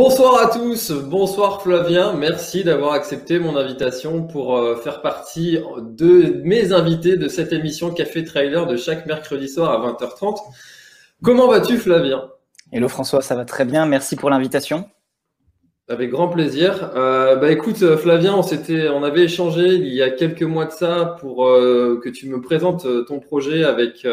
Bonsoir à tous, bonsoir Flavien, merci d'avoir accepté mon invitation pour euh, faire partie de mes invités de cette émission Café Trailer de chaque mercredi soir à 20h30. Comment vas-tu Flavien? Hello François, ça va très bien, merci pour l'invitation. Avec grand plaisir. Euh, bah écoute Flavien, on s'était, on avait échangé il y a quelques mois de ça pour euh, que tu me présentes ton projet avec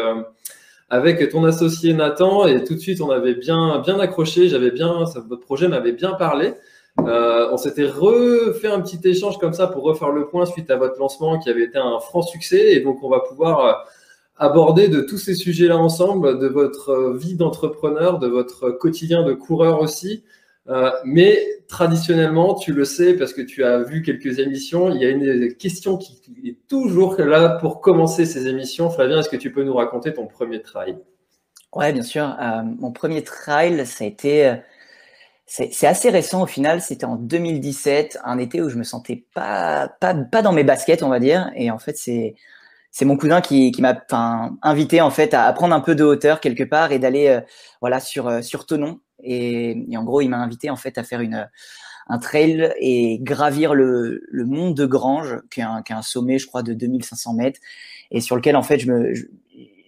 avec ton associé Nathan et tout de suite on avait bien bien accroché, j'avais bien votre projet m'avait bien parlé. Euh, on s'était refait un petit échange comme ça pour refaire le point suite à votre lancement qui avait été un franc succès et donc on va pouvoir euh, aborder de tous ces sujets-là ensemble, de votre vie d'entrepreneur, de votre quotidien de coureur aussi. Euh, mais traditionnellement, tu le sais parce que tu as vu quelques émissions, il y a une question qui est toujours là pour commencer ces émissions. Flavien, est-ce que tu peux nous raconter ton premier trail? Ouais, bien sûr. Euh, mon premier trail, ça a été. Euh, c'est assez récent au final, c'était en 2017, un été où je me sentais pas, pas, pas dans mes baskets, on va dire. Et en fait, c'est c'est mon cousin qui, m'a invité en fait à prendre un peu de hauteur quelque part et d'aller voilà sur sur Tonon et, en gros, il m'a invité en fait à faire une, un trail et gravir le, le mont de Grange, qui est, un, qui est un sommet, je crois, de 2500 mètres, et sur lequel en fait je me,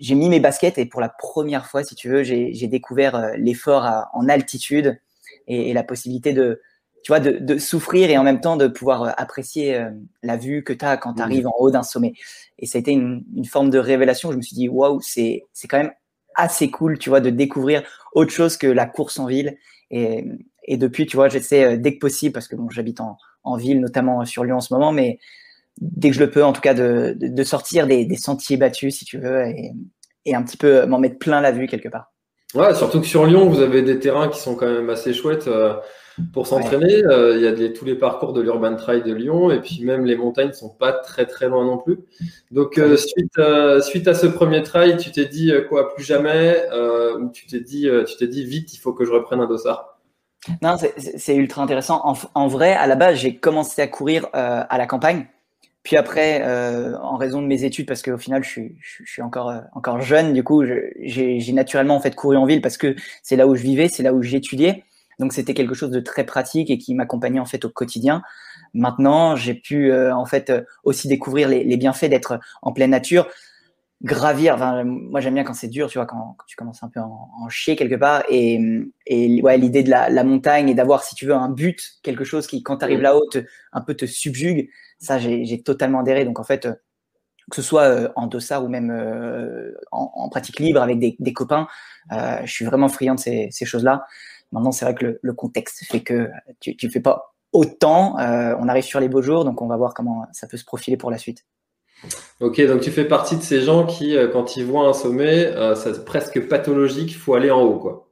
j'ai mis mes baskets et pour la première fois, si tu veux, j'ai découvert euh, l'effort en altitude et, et, la possibilité de, tu vois, de, de, souffrir et en même temps de pouvoir euh, apprécier euh, la vue que tu as quand tu arrives en haut d'un sommet. Et ça a été une, une, forme de révélation. Je me suis dit, waouh, c'est quand même assez cool, tu vois, de découvrir autre chose que la course en ville. Et, et depuis, tu vois, j'essaie euh, dès que possible, parce que bon, j'habite en, en, ville, notamment sur Lyon en ce moment, mais dès que je le peux, en tout cas, de, de, sortir des, des, sentiers battus, si tu veux, et, et un petit peu m'en mettre plein la vue quelque part. Ouais, surtout que sur Lyon, vous avez des terrains qui sont quand même assez chouettes pour s'entraîner. Il y a tous les parcours de l'Urban Trail de Lyon et puis même les montagnes sont pas très très loin non plus. Donc suite, suite à ce premier trail, tu t'es dit quoi plus jamais ou tu t'es dit tu t'es dit vite il faut que je reprenne un dossard? Non, c'est ultra intéressant. En, vrai, à la base, j'ai commencé à courir euh, à la campagne. Puis après, euh, en raison de mes études, parce qu'au final, je suis, je suis encore, euh, encore jeune, du coup, j'ai naturellement en fait couru en ville parce que c'est là où je vivais, c'est là où j'étudiais. Donc c'était quelque chose de très pratique et qui m'accompagnait en fait au quotidien. Maintenant, j'ai pu en fait aussi découvrir les, les bienfaits d'être en pleine nature gravir. Enfin, moi, j'aime bien quand c'est dur, tu vois, quand, tu commences un peu en, en chier quelque part. Et, et ouais, l'idée de la, la, montagne et d'avoir, si tu veux, un but, quelque chose qui, quand tu arrives là-haut, un peu te subjugue, ça, j'ai totalement adhéré. Donc, en fait, que ce soit euh, en dossard ou même euh, en, en, pratique libre avec des, des copains, euh, je suis vraiment friand de ces, ces choses-là. Maintenant, c'est vrai que le, le, contexte fait que tu ne fais pas autant. Euh, on arrive sur les beaux jours, donc on va voir comment ça peut se profiler pour la suite. Ok, donc tu fais partie de ces gens qui, euh, quand ils voient un sommet, euh, c'est presque pathologique, il faut aller en haut, quoi.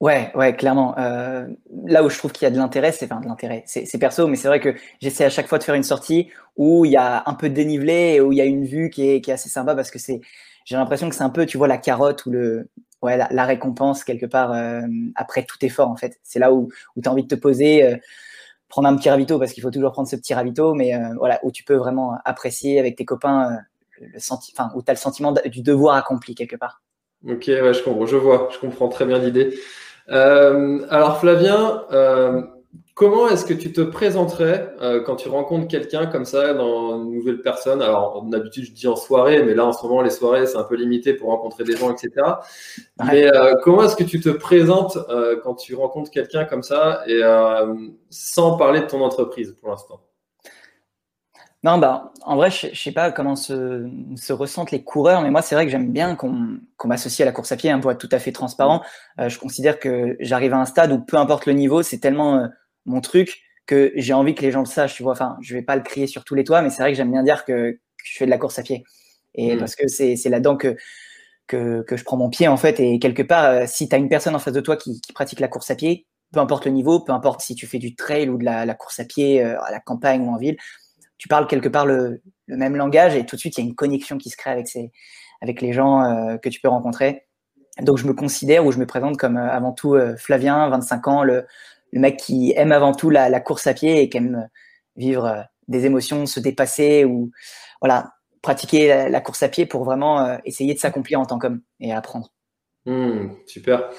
Ouais, ouais, clairement. Euh, là où je trouve qu'il y a de l'intérêt, c'est enfin de l'intérêt, c'est perso, mais c'est vrai que j'essaie à chaque fois de faire une sortie où il y a un peu de dénivelé et où il y a une vue qui est, qui est assez sympa parce que c'est, j'ai l'impression que c'est un peu, tu vois, la carotte ou le, ouais, la, récompense quelque part euh, après tout effort en fait. C'est là où, où tu as envie de te poser. Euh, prendre un petit ravito parce qu'il faut toujours prendre ce petit ravito, mais euh, voilà, où tu peux vraiment apprécier avec tes copains euh, le, senti enfin, où tu as le sentiment du devoir accompli quelque part. Ok, ouais, je comprends, je vois, je comprends très bien l'idée. Euh, alors Flavien, Comment est-ce que tu te présenterais euh, quand tu rencontres quelqu'un comme ça dans une nouvelle personne? Alors, d'habitude, je dis en soirée, mais là, en ce moment, les soirées, c'est un peu limité pour rencontrer des gens, etc. Mais euh, comment est-ce que tu te présentes euh, quand tu rencontres quelqu'un comme ça et sans parler de ton entreprise pour l'instant? Non, bah, en vrai, je, ne sais pas comment se, se, ressentent les coureurs, mais moi, c'est vrai que j'aime bien qu'on m'associe à la course à pied, hein, pour être tout à fait transparent. je considère que j'arrive à un stade où peu importe le niveau, c'est tellement mon truc que j'ai envie que les gens le sachent, tu vois. Enfin, je vais pas le crier sur tous les toits, mais c'est vrai que j'aime bien dire que, je fais de la course à pied. Et mm. parce que c'est là-dedans que, que, que, je prends mon pied, en fait. Et quelque part, euh, si tu as une personne en face de toi qui, qui, pratique la course à pied, peu importe le niveau, peu importe si tu fais du trail ou de la, la course à pied euh, à la campagne ou en ville, tu parles quelque part le, le, même langage et tout de suite, il y a une connexion qui se crée avec, ces, avec les gens euh, que tu peux rencontrer. Donc, je me considère ou je me présente comme avant tout Flavien, 25 ans, le, le mec qui aime avant tout la, course à pied et qui aime vivre euh, des émotions, se dépasser ou voilà pratiquer la, course à pied pour vraiment euh, essayer de s'accomplir en tant qu'homme et apprendre. Hmm, super.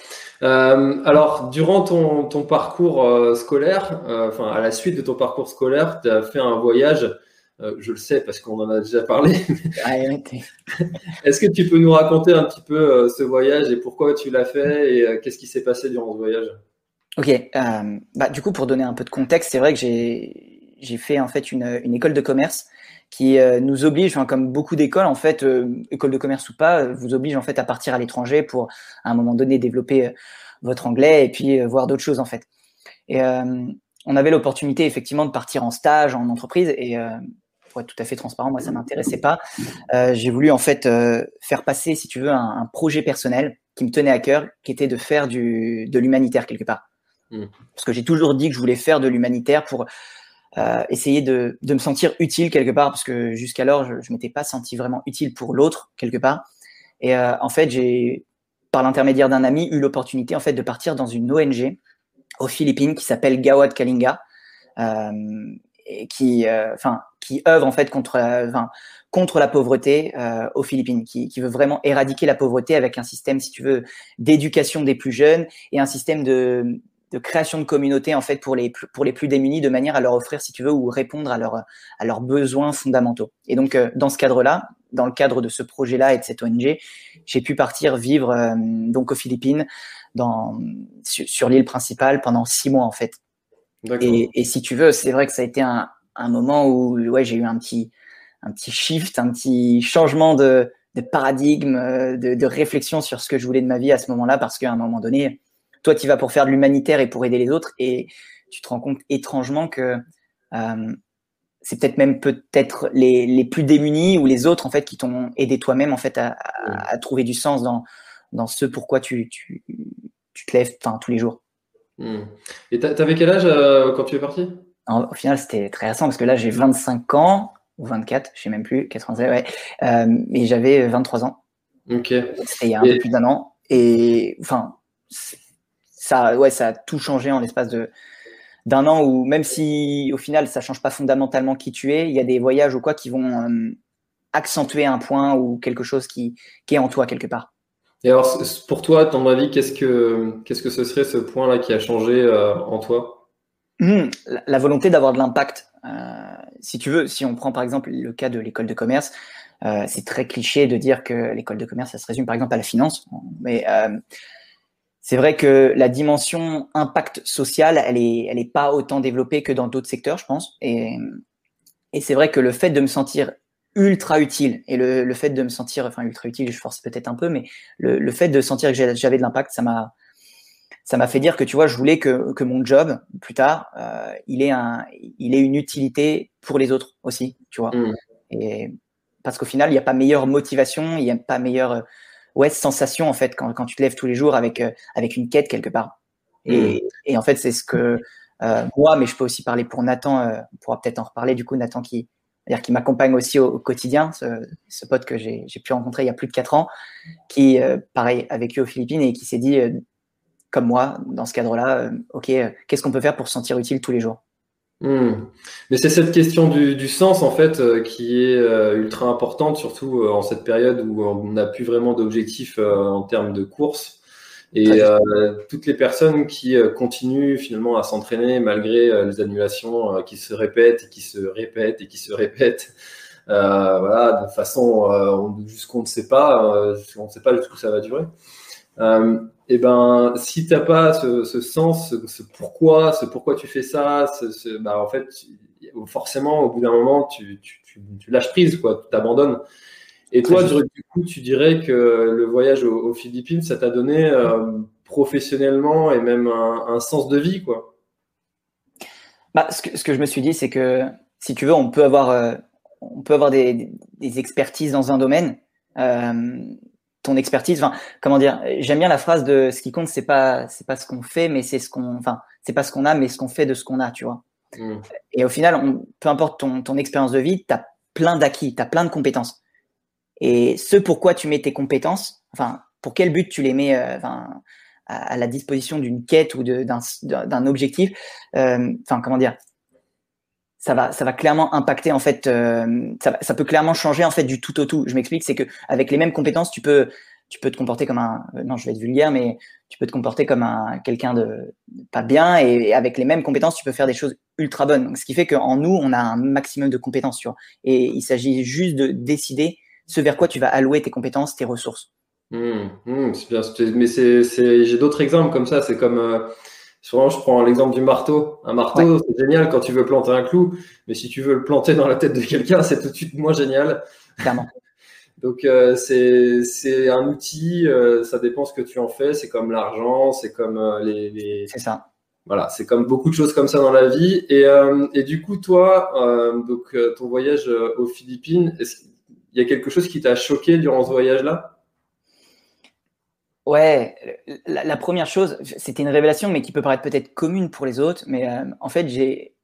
Euh, alors, durant ton, parcours scolaire, enfin à la suite de ton parcours scolaire, tu as fait un voyage. je le sais parce qu'on en a déjà parlé. Est-ce que tu peux nous raconter un petit peu ce voyage et pourquoi tu l'as fait et qu'est-ce qui s'est passé durant ce voyage? Ok, euh, bah, du coup, pour donner un peu de contexte, c'est vrai que j'ai, j'ai fait en fait une, une école de commerce qui euh, nous oblige, enfin, comme beaucoup d'écoles, en fait, euh, école de commerce ou pas, euh, vous oblige en fait à partir à l'étranger pour à un moment donné développer votre anglais et puis voir d'autres choses en fait. Et on avait l'opportunité effectivement de partir en stage en entreprise et pour être tout à fait transparent, moi ça m'intéressait pas. j'ai voulu en fait faire passer, si tu veux, un, un, projet personnel qui me tenait à cœur, qui était de faire du, de l'humanitaire quelque part. Mm. Parce que j'ai toujours dit que je voulais faire de l'humanitaire pour euh, essayer de, de, me sentir utile quelque part, parce que jusqu'alors, je ne m'étais pas senti vraiment utile pour l'autre quelque part. Et euh, en fait, j'ai, par l'intermédiaire d'un ami, eu l'opportunité en fait de partir dans une ONG aux Philippines qui s'appelle Gawad Kalinga, euh, et qui, enfin, qui œuvre en fait contre, contre la pauvreté aux Philippines, qui, qui, veut vraiment éradiquer la pauvreté avec un système, si tu veux, d'éducation des plus jeunes et un système de, de création de communauté en fait pour les pour les plus démunis de manière à leur offrir si tu veux ou répondre à leurs à leurs besoins fondamentaux. Et donc euh, dans ce cadre-là, dans le cadre de ce projet-là et de cette ONG, j'ai pu partir vivre euh, donc aux Philippines dans sur, l'île principale pendant six mois en fait. Et, et, si tu veux, c'est vrai que ça a été un, un moment où ouais j'ai eu un petit un petit shift, un petit changement de, de paradigme, euh, de, de réflexion sur ce que je voulais de ma vie à ce moment-là parce qu'à un moment donné toi, tu vas pour faire de l'humanitaire et pour aider les autres, et tu te rends compte étrangement que euh, c'est peut-être même peut-être les, les, plus démunis ou les autres en fait qui t'ont aidé toi-même en fait à, à, trouver du sens dans dans ce pourquoi tu, tu, tu te lèves tous les jours. Hmm. Et tu avais quel âge euh, quand tu es parti? Au final, c'était très récent parce que là, j'ai 25 ans, ou 24, je sais même plus, 87, ouais. Euh, et j'avais 23 ans. Ok. C'était il y a un peu plus d'un an. Et enfin, ça, ouais, ça a tout changé en l'espace de d'un an où même si au final ça change pas fondamentalement qui tu es, il y a des voyages ou quoi qui vont euh, accentuer un point ou quelque chose qui, qui est en toi quelque part. Et alors, pour toi, ton avis, qu'est-ce que, qu'est-ce que ce serait ce point-là qui a changé euh, en toi? Mmh, la, volonté d'avoir de l'impact. Euh, si tu veux, si on prend par exemple le cas de l'école de commerce, c'est très cliché de dire que l'école de commerce, ça se résume par exemple à la finance. Mais c'est vrai que la dimension impact social, elle est, elle est pas autant développée que dans d'autres secteurs, je pense. Et, et c'est vrai que le fait de me sentir ultra utile. Et le, le, fait de me sentir, enfin ultra utile, je force peut-être un peu, mais le, le fait de sentir que j'avais de l'impact, ça m'a ça m'a fait dire que tu vois, je voulais que, que mon job plus tard, euh, il ait un, il ait une utilité pour les autres aussi, tu vois. Mmh. Et parce qu'au final, il n'y a pas meilleure motivation, il n'y a pas meilleure ouais sensation en fait quand, quand tu te lèves tous les jours avec euh, avec une quête quelque part. Et, mmh. et en fait, c'est ce que euh, moi, mais je peux aussi parler pour Nathan. Euh, on pourra peut-être en reparler du coup, Nathan qui c'est-à-dire qui m'accompagne aussi au, quotidien, ce, ce, pote que j'ai pu rencontrer il y a plus de 4 ans, qui, euh, pareil, a vécu aux Philippines et qui s'est dit, euh, comme moi, dans ce cadre-là, euh, OK, qu'est-ce qu'on peut faire pour se sentir utile tous les jours? Hmm. Mais c'est cette question du, du, sens, en fait, qui est ultra importante, surtout en cette période où on n'a plus vraiment d'objectifs en termes de course. Et euh, toutes les personnes qui euh, continuent finalement à s'entraîner malgré euh, les annulations euh, qui se répètent et qui se répètent et qui se répètent, voilà, de façon jusqu'on ne sait pas, on ne sait pas jusqu'où ça va durer. Et ben, si t'as pas ce, ce sens, ce, pourquoi, ce pourquoi tu fais ça, ce, bah, en fait, forcément, au bout d'un moment, tu, tu, tu, tu lâches prise, quoi, tu t'abandonnes. Et toi, du coup, tu dirais que le voyage aux, Philippines, ça t'a donné euh, professionnellement et même un, sens de vie, quoi? Bah, ce, que, ce que je me suis dit, c'est que si tu veux, on peut avoir, euh, on peut avoir des, des, expertises dans un domaine. Euh, ton expertise, enfin, comment dire J'aime bien la phrase de ce qui compte, c'est pas, c'est pas ce qu'on fait, mais c'est ce qu'on, enfin, c'est pas ce qu'on a, mais ce qu'on fait de ce qu'on a, tu vois. Mmh. Et au final, on, peu importe ton, ton expérience de vie, tu as plein d'acquis, tu as plein de compétences. Et ce pourquoi tu mets tes compétences, enfin, pour quel but tu les mets euh, enfin, à, la disposition d'une quête ou d'un objectif, euh, enfin, comment dire, ça va, ça va clairement impacter en fait, euh, ça, peut clairement changer en fait du tout au tout. Je m'explique, c'est que avec les mêmes compétences, tu peux, tu peux te comporter comme un, non, je vais être vulgaire, mais tu peux te comporter comme un quelqu'un de pas bien, et, avec les mêmes compétences, tu peux faire des choses ultra bonnes. Donc, ce qui fait qu'en nous, on a un maximum de compétences, tu vois. Et il s'agit juste de décider ce vers quoi tu vas allouer tes compétences, tes ressources. Mmh, mmh, bien, mais c'est, j'ai d'autres exemples comme ça. C'est comme, euh, souvent je prends l'exemple du marteau. Un marteau, c'est génial quand tu veux planter un clou, mais si tu veux le planter dans la tête de quelqu'un, c'est tout de suite moins génial. Clairement. Donc euh, c'est, un outil, euh, ça dépend ce que tu en fais. C'est comme l'argent, c'est comme les, les... C'est ça. Voilà, c'est comme beaucoup de choses comme ça dans la vie. Et, et du coup, toi, donc ton voyage aux Philippines, est-ce il y a quelque chose qui t'a choqué durant ce voyage-là? Ouais, la, première chose, c'était une révélation, mais qui peut paraître peut-être commune pour les autres. Mais euh, en fait, j'ai,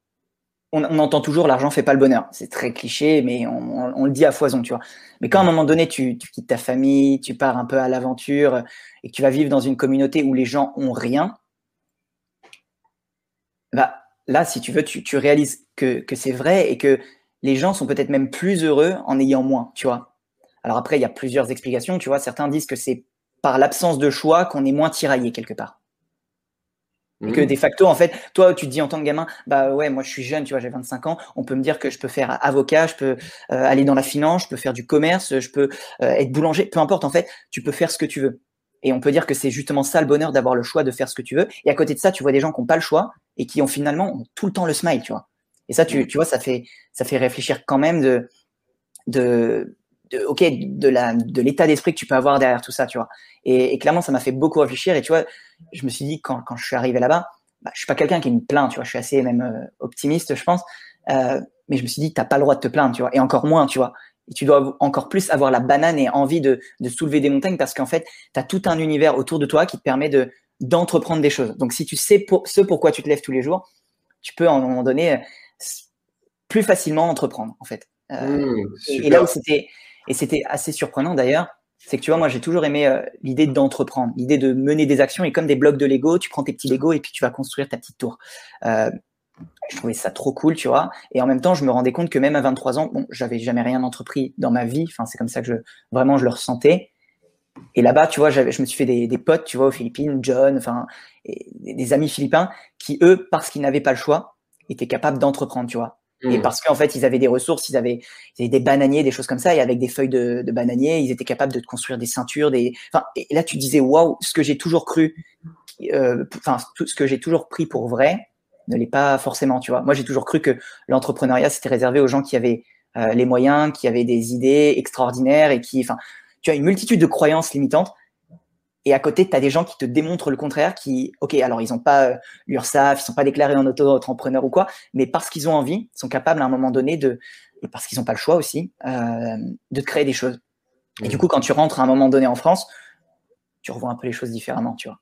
on, entend toujours l'argent fait pas le bonheur. C'est très cliché, mais on, le dit à foison, tu vois. Mais quand à un moment donné, tu, quittes ta famille, tu pars un peu à l'aventure et que tu vas vivre dans une communauté où les gens ont rien, bah là, si tu veux, tu, tu réalises que, que c'est vrai et que les gens sont peut-être même plus heureux en ayant moins, tu vois. Alors après, il y a plusieurs explications, tu vois. Certains disent que c'est par l'absence de choix qu'on est moins tiraillé quelque part. Et que mmh. de facto, en fait, toi, tu te dis en tant que gamin, bah ouais, moi je suis jeune, tu vois, j'ai 25 ans, on peut me dire que je peux faire avocat, je peux euh, aller dans la finance, je peux faire du commerce, je peux euh, être boulanger, peu importe, en fait, tu peux faire ce que tu veux. Et on peut dire que c'est justement ça le bonheur d'avoir le choix de faire ce que tu veux. Et à côté de ça, tu vois des gens qui n'ont pas le choix et qui ont finalement tout le temps le smile, tu vois. Et ça, tu, tu vois, ça fait, ça fait réfléchir quand même de, de, de ok, de la, de l'état d'esprit que tu peux avoir derrière tout ça, tu vois. Et, et clairement, ça m'a fait beaucoup réfléchir. Et tu vois, je me suis dit quand, quand je suis arrivé là-bas, bah, je suis pas quelqu'un qui me plaint, tu vois. Je suis assez même euh, optimiste, je pense. Euh, mais je me suis dit, t'as pas le droit de te plaindre, tu vois. Et encore moins, tu vois. Et tu dois encore plus avoir la banane et envie de, de soulever des montagnes parce qu'en fait, tu as tout un univers autour de toi qui te permet de d'entreprendre des choses. Donc, si tu sais pour, ce pourquoi tu te lèves tous les jours, tu peux à un moment donné plus facilement entreprendre, en fait. Euh, mmh, et, là où c'était et c'était assez surprenant d'ailleurs, c'est que tu vois, moi j'ai toujours aimé euh, l'idée d'entreprendre, l'idée de mener des actions et comme des blocs de Lego, tu prends tes petits Lego et puis tu vas construire ta petite tour. Euh, je trouvais ça trop cool, tu vois. Et en même temps, je me rendais compte que même à 23 ans, bon, j'avais jamais rien entrepris dans ma vie. Enfin, c'est comme ça que je vraiment je le ressentais. Et là-bas, tu vois, je me suis fait des, des, potes, tu vois, aux Philippines, John, enfin, des amis philippins qui eux, parce qu'ils n'avaient pas le choix, étaient capables d'entreprendre, tu vois. Et mmh. parce qu'en fait, ils avaient des ressources, ils avaient, ils avaient, des bananiers, des choses comme ça, et avec des feuilles de, de bananier, ils étaient capables de construire des ceintures, des. Enfin, et là, tu disais, waouh, ce que j'ai toujours cru, euh, enfin, tout ce que j'ai toujours pris pour vrai, ne l'est pas forcément, tu vois. Moi, j'ai toujours cru que l'entrepreneuriat c'était réservé aux gens qui avaient euh, les moyens, qui avaient des idées extraordinaires et qui, enfin, tu as une multitude de croyances limitantes. Et à côté, tu as des gens qui te démontrent le contraire, qui, ok, alors ils n'ont pas euh, l'URSSAF, ils sont pas déclarés en auto-entrepreneur ou quoi, mais parce qu'ils ont envie, sont capables à un moment donné de, et parce qu'ils n'ont pas le choix aussi, euh, de créer des choses. Et du coup, quand tu rentres à un moment donné en France, tu revois un peu les choses différemment, tu vois.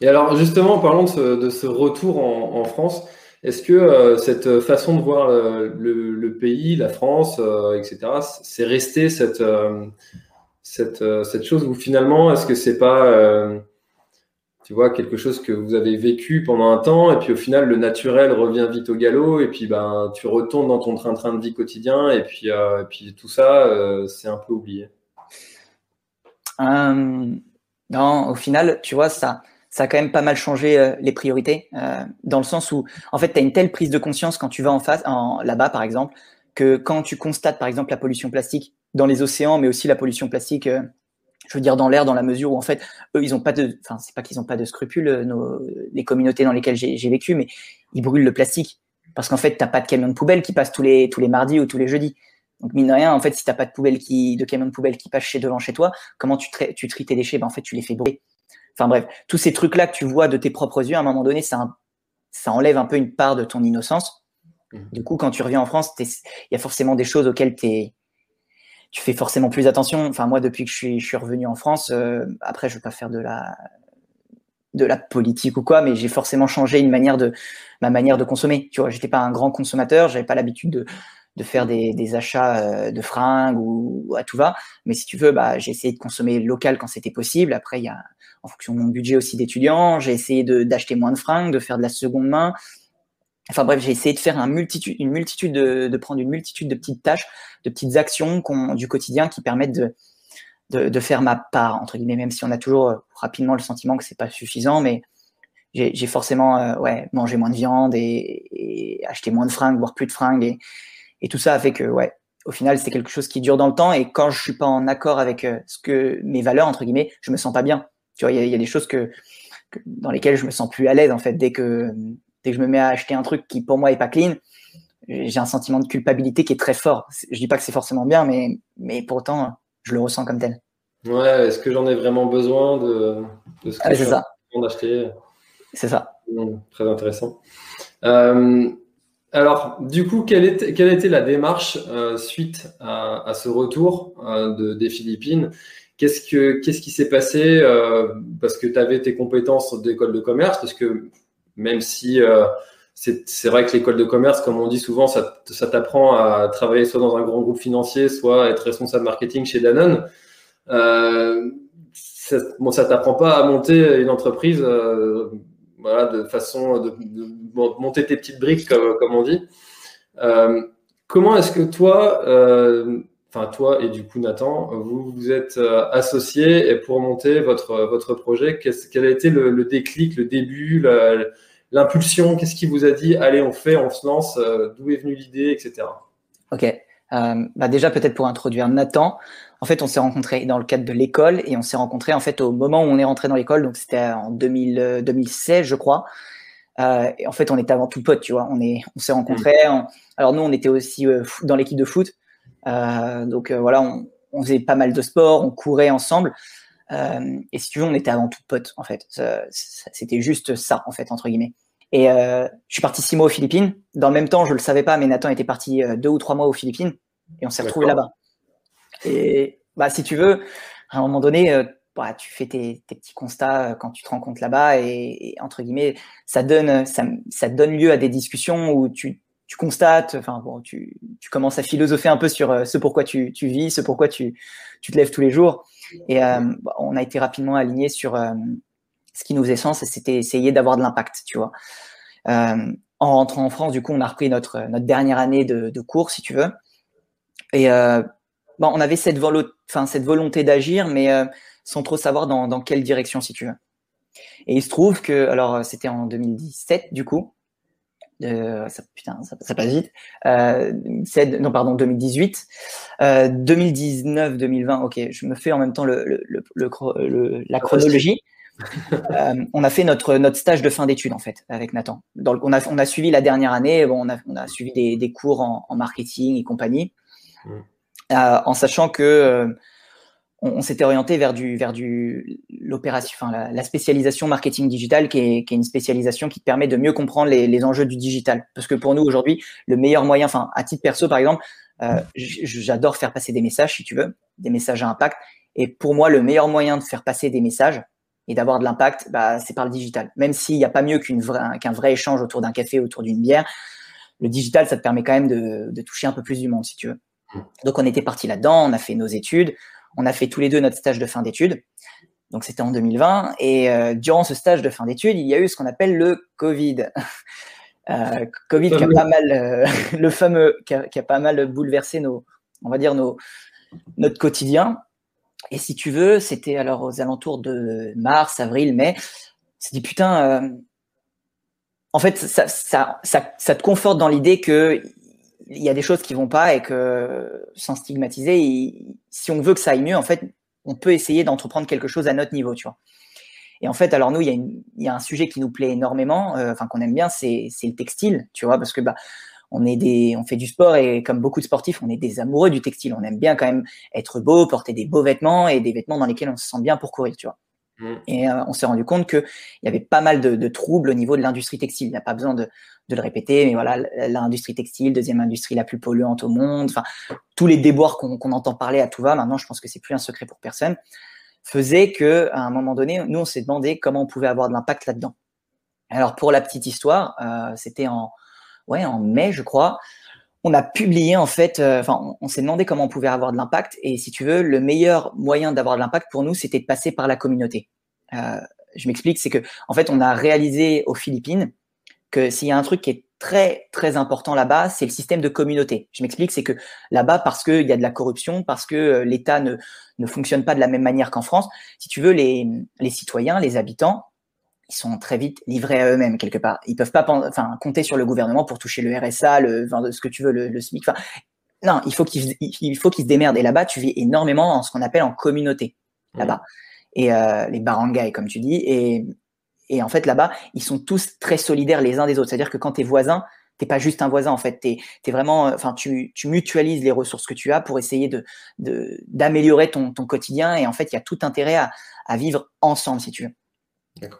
Et alors, justement, en parlant de ce, retour en, France, est-ce que euh, cette façon de voir le, pays, la France, etc., c'est resté cette cette, euh, cette chose ou finalement, est-ce que c'est pas, euh, tu vois, quelque chose que vous avez vécu pendant un temps et puis au final, le naturel revient vite au galop et puis ben, tu retournes dans ton train-train de vie quotidien et puis, euh, et puis tout ça, c'est un peu oublié? Non, au final, tu vois, ça, ça a quand même pas mal changé les priorités, dans le sens où, en fait, tu as une telle prise de conscience quand tu vas en face, là-bas, par exemple, que quand tu constates, par exemple, la pollution plastique, dans les océans, mais aussi la pollution plastique, euh, je veux dire dans l'air, dans la mesure où en fait, eux, ils ont pas de, enfin, c'est pas qu'ils ont pas de scrupules, euh, nos, les communautés dans lesquelles j'ai vécu, mais ils brûlent le plastique parce qu'en fait, t'as pas de camion de poubelle qui passe tous les tous les mardis ou tous les jeudis. Donc mine de rien, en fait, si t'as pas de poubelle qui, de camion de poubelle qui passe chez devant chez toi, comment tu tu tries tes déchets? Ben en fait, tu les fais brûler. Enfin bref, tous ces trucs là que tu vois de tes propres yeux, à un moment donné, ça ça enlève un peu une part de ton innocence. Mmh. Du coup, quand tu reviens en France, il y a forcément des choses auxquelles tu es, tu fais forcément plus attention. Enfin, moi, depuis que je suis, je suis revenu en France, euh, après, je veux pas faire de la de la politique ou quoi, mais j'ai forcément changé une manière de ma manière de consommer. Tu vois, j'étais pas un grand consommateur, j'avais pas l'habitude de de faire des, des achats euh, de fringues ou, à tout va. Mais si tu veux, bah, j'ai essayé de consommer local quand c'était possible. Après, il y a, en fonction de mon budget aussi d'étudiant, j'ai essayé d'acheter moins de fringues, de faire de la seconde main. Enfin bref, j'ai essayé de faire une multitude de, prendre une multitude de petites tâches, de petites actions du quotidien qui permettent de, de, faire ma part entre guillemets, même si on a toujours euh, rapidement le sentiment que c'est pas suffisant, mais j'ai forcément euh, ouais mangé moins de viande et, et, acheté moins de fringues, voire plus de fringues et, et tout ça a fait que ouais, au final c'est quelque chose qui dure dans le temps et quand je suis pas en accord avec euh, ce que mes valeurs entre guillemets, je me sens pas bien. Tu vois, il y, a, des choses que, dans lesquelles je me sens plus à l'aise en fait dès que dès que je me mets à acheter un truc qui pour moi est pas clean, j'ai un sentiment de culpabilité qui est très fort. Je dis pas que c'est forcément bien, mais, mais pourtant, je le ressens comme tel. Ouais, est-ce que j'en ai vraiment besoin de, de ce que je suis d'acheter? C'est ça. Mmh, très intéressant. Euh, alors, du coup, quelle, était, quelle était la démarche euh, suite à, à, ce retour euh, de, des Philippines? Qu'est-ce, que, qu'est-ce qui s'est passé Parce que tu avais tes compétences d'école de commerce, parce que même si euh, c'est vrai que l'école de commerce, comme on dit souvent, ça, t'apprend à travailler soit dans un grand groupe financier, soit être responsable marketing chez Danone. Euh, ça, bon, t'apprend pas à monter une entreprise euh, voilà, de façon de, monter tes petites briques, comme, on dit. Comment est-ce que toi, enfin toi et du coup Nathan, vous vous êtes associés pour monter votre, votre projet Quel a été le, déclic, le début, l'impulsion, qu'est-ce qui vous a dit, allez, on fait, on se lance, euh, d'où est venue l'idée, etc. Ok. Euh, bah déjà peut-être pour introduire Nathan, en fait on s'est rencontrés dans le cadre de l'école et on s'est rencontrés en fait au moment où on est rentré dans l'école, donc c'était en 2000, 2016 je crois. Euh, et en fait on était avant tout potes, tu vois. On est, on s'est rencontrés. Hmm. alors nous on était aussi euh, dans l'équipe de foot, euh, donc voilà on, on, faisait pas mal de sport, on courait ensemble. Euh, et si tu veux, on était avant tout potes, en fait. C'était juste ça, en fait, entre guillemets. Et euh, je suis parti six mois aux Philippines. Dans le même temps, je le savais pas, mais Nathan était parti euh, deux ou trois mois aux Philippines. Et on s'est retrouvé là-bas. Et bah, si tu veux, à un moment donné, bah, tu fais tes, petits constats quand tu te rends compte là-bas et, entre guillemets, ça donne, ça, ça, donne lieu à des discussions où tu, tu constates, enfin bon, tu, tu, commences à philosopher un peu sur euh, ce pourquoi tu, tu vis, ce pourquoi tu, tu te lèves tous les jours. Et bah, on a été rapidement aligné sur ce qui nous faisait sens, c'était essayer d'avoir de l'impact, tu vois. en rentrant en France, du coup, on a repris notre, notre dernière année de, de cours, si tu veux. Et bon, on avait cette, enfin, cette volonté d'agir, mais euh, sans trop savoir dans, dans, quelle direction, si tu veux. Et il se trouve que, alors, c'était en 2017, du coup. Euh, ça, putain, ça, passe vite. Euh, non, pardon, 2018. 2019, 2020, ok, je me fais en même temps le, le, le, la chronologie. on a fait notre, notre stage de fin d'études en fait avec Nathan. Dans on, a, on a suivi la dernière année, bon, on, a, on a suivi des, des cours en, en, marketing et compagnie. Mm. Euh, en sachant que on, s'était orienté vers du vers du l'opération, enfin la, spécialisation marketing digital, qui est, qui est, une spécialisation qui te permet de mieux comprendre les, les enjeux du digital. Parce que pour nous aujourd'hui, le meilleur moyen, enfin à titre perso par exemple, euh, j'adore faire passer des messages si tu veux, des messages à impact. Et pour moi, le meilleur moyen de faire passer des messages et d'avoir de l'impact, bah, c'est par le digital. Même s'il n'y a pas mieux qu'une qu'un vrai échange autour d'un café, autour d'une bière, le digital, ça te permet quand même de, de toucher un peu plus du monde si tu veux. Donc on était parti là-dedans, on a fait nos études, on a fait tous les deux notre stage de fin d'études. Donc c'était en 2020 et euh, durant ce stage de fin d'études, il y a eu ce qu'on appelle le Covid. Euh, Covid qui a pas mal, euh, le fameux, qui a, pas mal bouleversé nos, on va dire nos, notre quotidien. Et si tu veux, c'était alors aux alentours de mars, avril, mai. C'est dit putain. en fait, ça, ça, ça, ça te conforte dans l'idée que il y a des choses qui vont pas et que sans stigmatiser, si on veut que ça aille mieux, en fait, on peut essayer d'entreprendre quelque chose à notre niveau, tu vois. Et en fait, alors nous, il y a, il y a un sujet qui nous plaît énormément, euh, enfin qu'on aime bien, c'est le textile, tu vois, parce que bah on est des, on fait du sport et comme beaucoup de sportifs, on est des amoureux du textile. On aime bien quand même être beau, porter des beaux vêtements et des vêtements dans lesquels on se sent bien pour courir, tu vois. Mm. Et euh, on s'est rendu compte qu'il y avait pas mal de, de troubles au niveau de l'industrie textile. Il n'y a pas besoin de, de, le répéter, mais voilà, l'industrie textile, deuxième industrie la plus polluante au monde, enfin, tous les déboires qu'on entend parler à tout va, maintenant je pense que c'est plus un secret pour personne, faisait que à un moment donné, nous on s'est demandé comment on pouvait avoir de l'impact là-dedans. Alors pour la petite histoire, euh, c'était en, ouais, en mai, je crois, on a publié en fait, euh, enfin, on, on s'est demandé comment on pouvait avoir de l'impact. Et si tu veux, le meilleur moyen d'avoir de l'impact pour nous, c'était de passer par la communauté. Euh, je m'explique, c'est que en fait, on a réalisé aux Philippines que s'il y a un truc qui est très très important là-bas, c'est le système de communauté. Je m'explique, c'est que là-bas, parce qu'il y a de la corruption, parce que euh, l'État ne, ne fonctionne pas de la même manière qu'en France, si tu veux, les, les citoyens, les habitants, ils sont très vite livrés à eux-mêmes quelque part. Ils peuvent pas enfin, compter sur le gouvernement pour toucher le RSA, le, ce que tu veux, le, le SMIC. Enfin, non, il faut qu'ils il faut qu'ils se démerdent. Et là-bas, tu vis énormément en ce qu'on appelle en communauté là-bas. Et euh, les barangays, comme tu dis. Et, et en fait, là-bas, ils sont tous très solidaires les uns des autres. C'est-à-dire que quand tu es voisin, t'es pas juste un voisin en fait. T'es es vraiment, enfin, tu, tu mutualises les ressources que tu as pour essayer de d'améliorer ton, ton quotidien. Et en fait, il y a tout intérêt à, à vivre ensemble, si tu veux.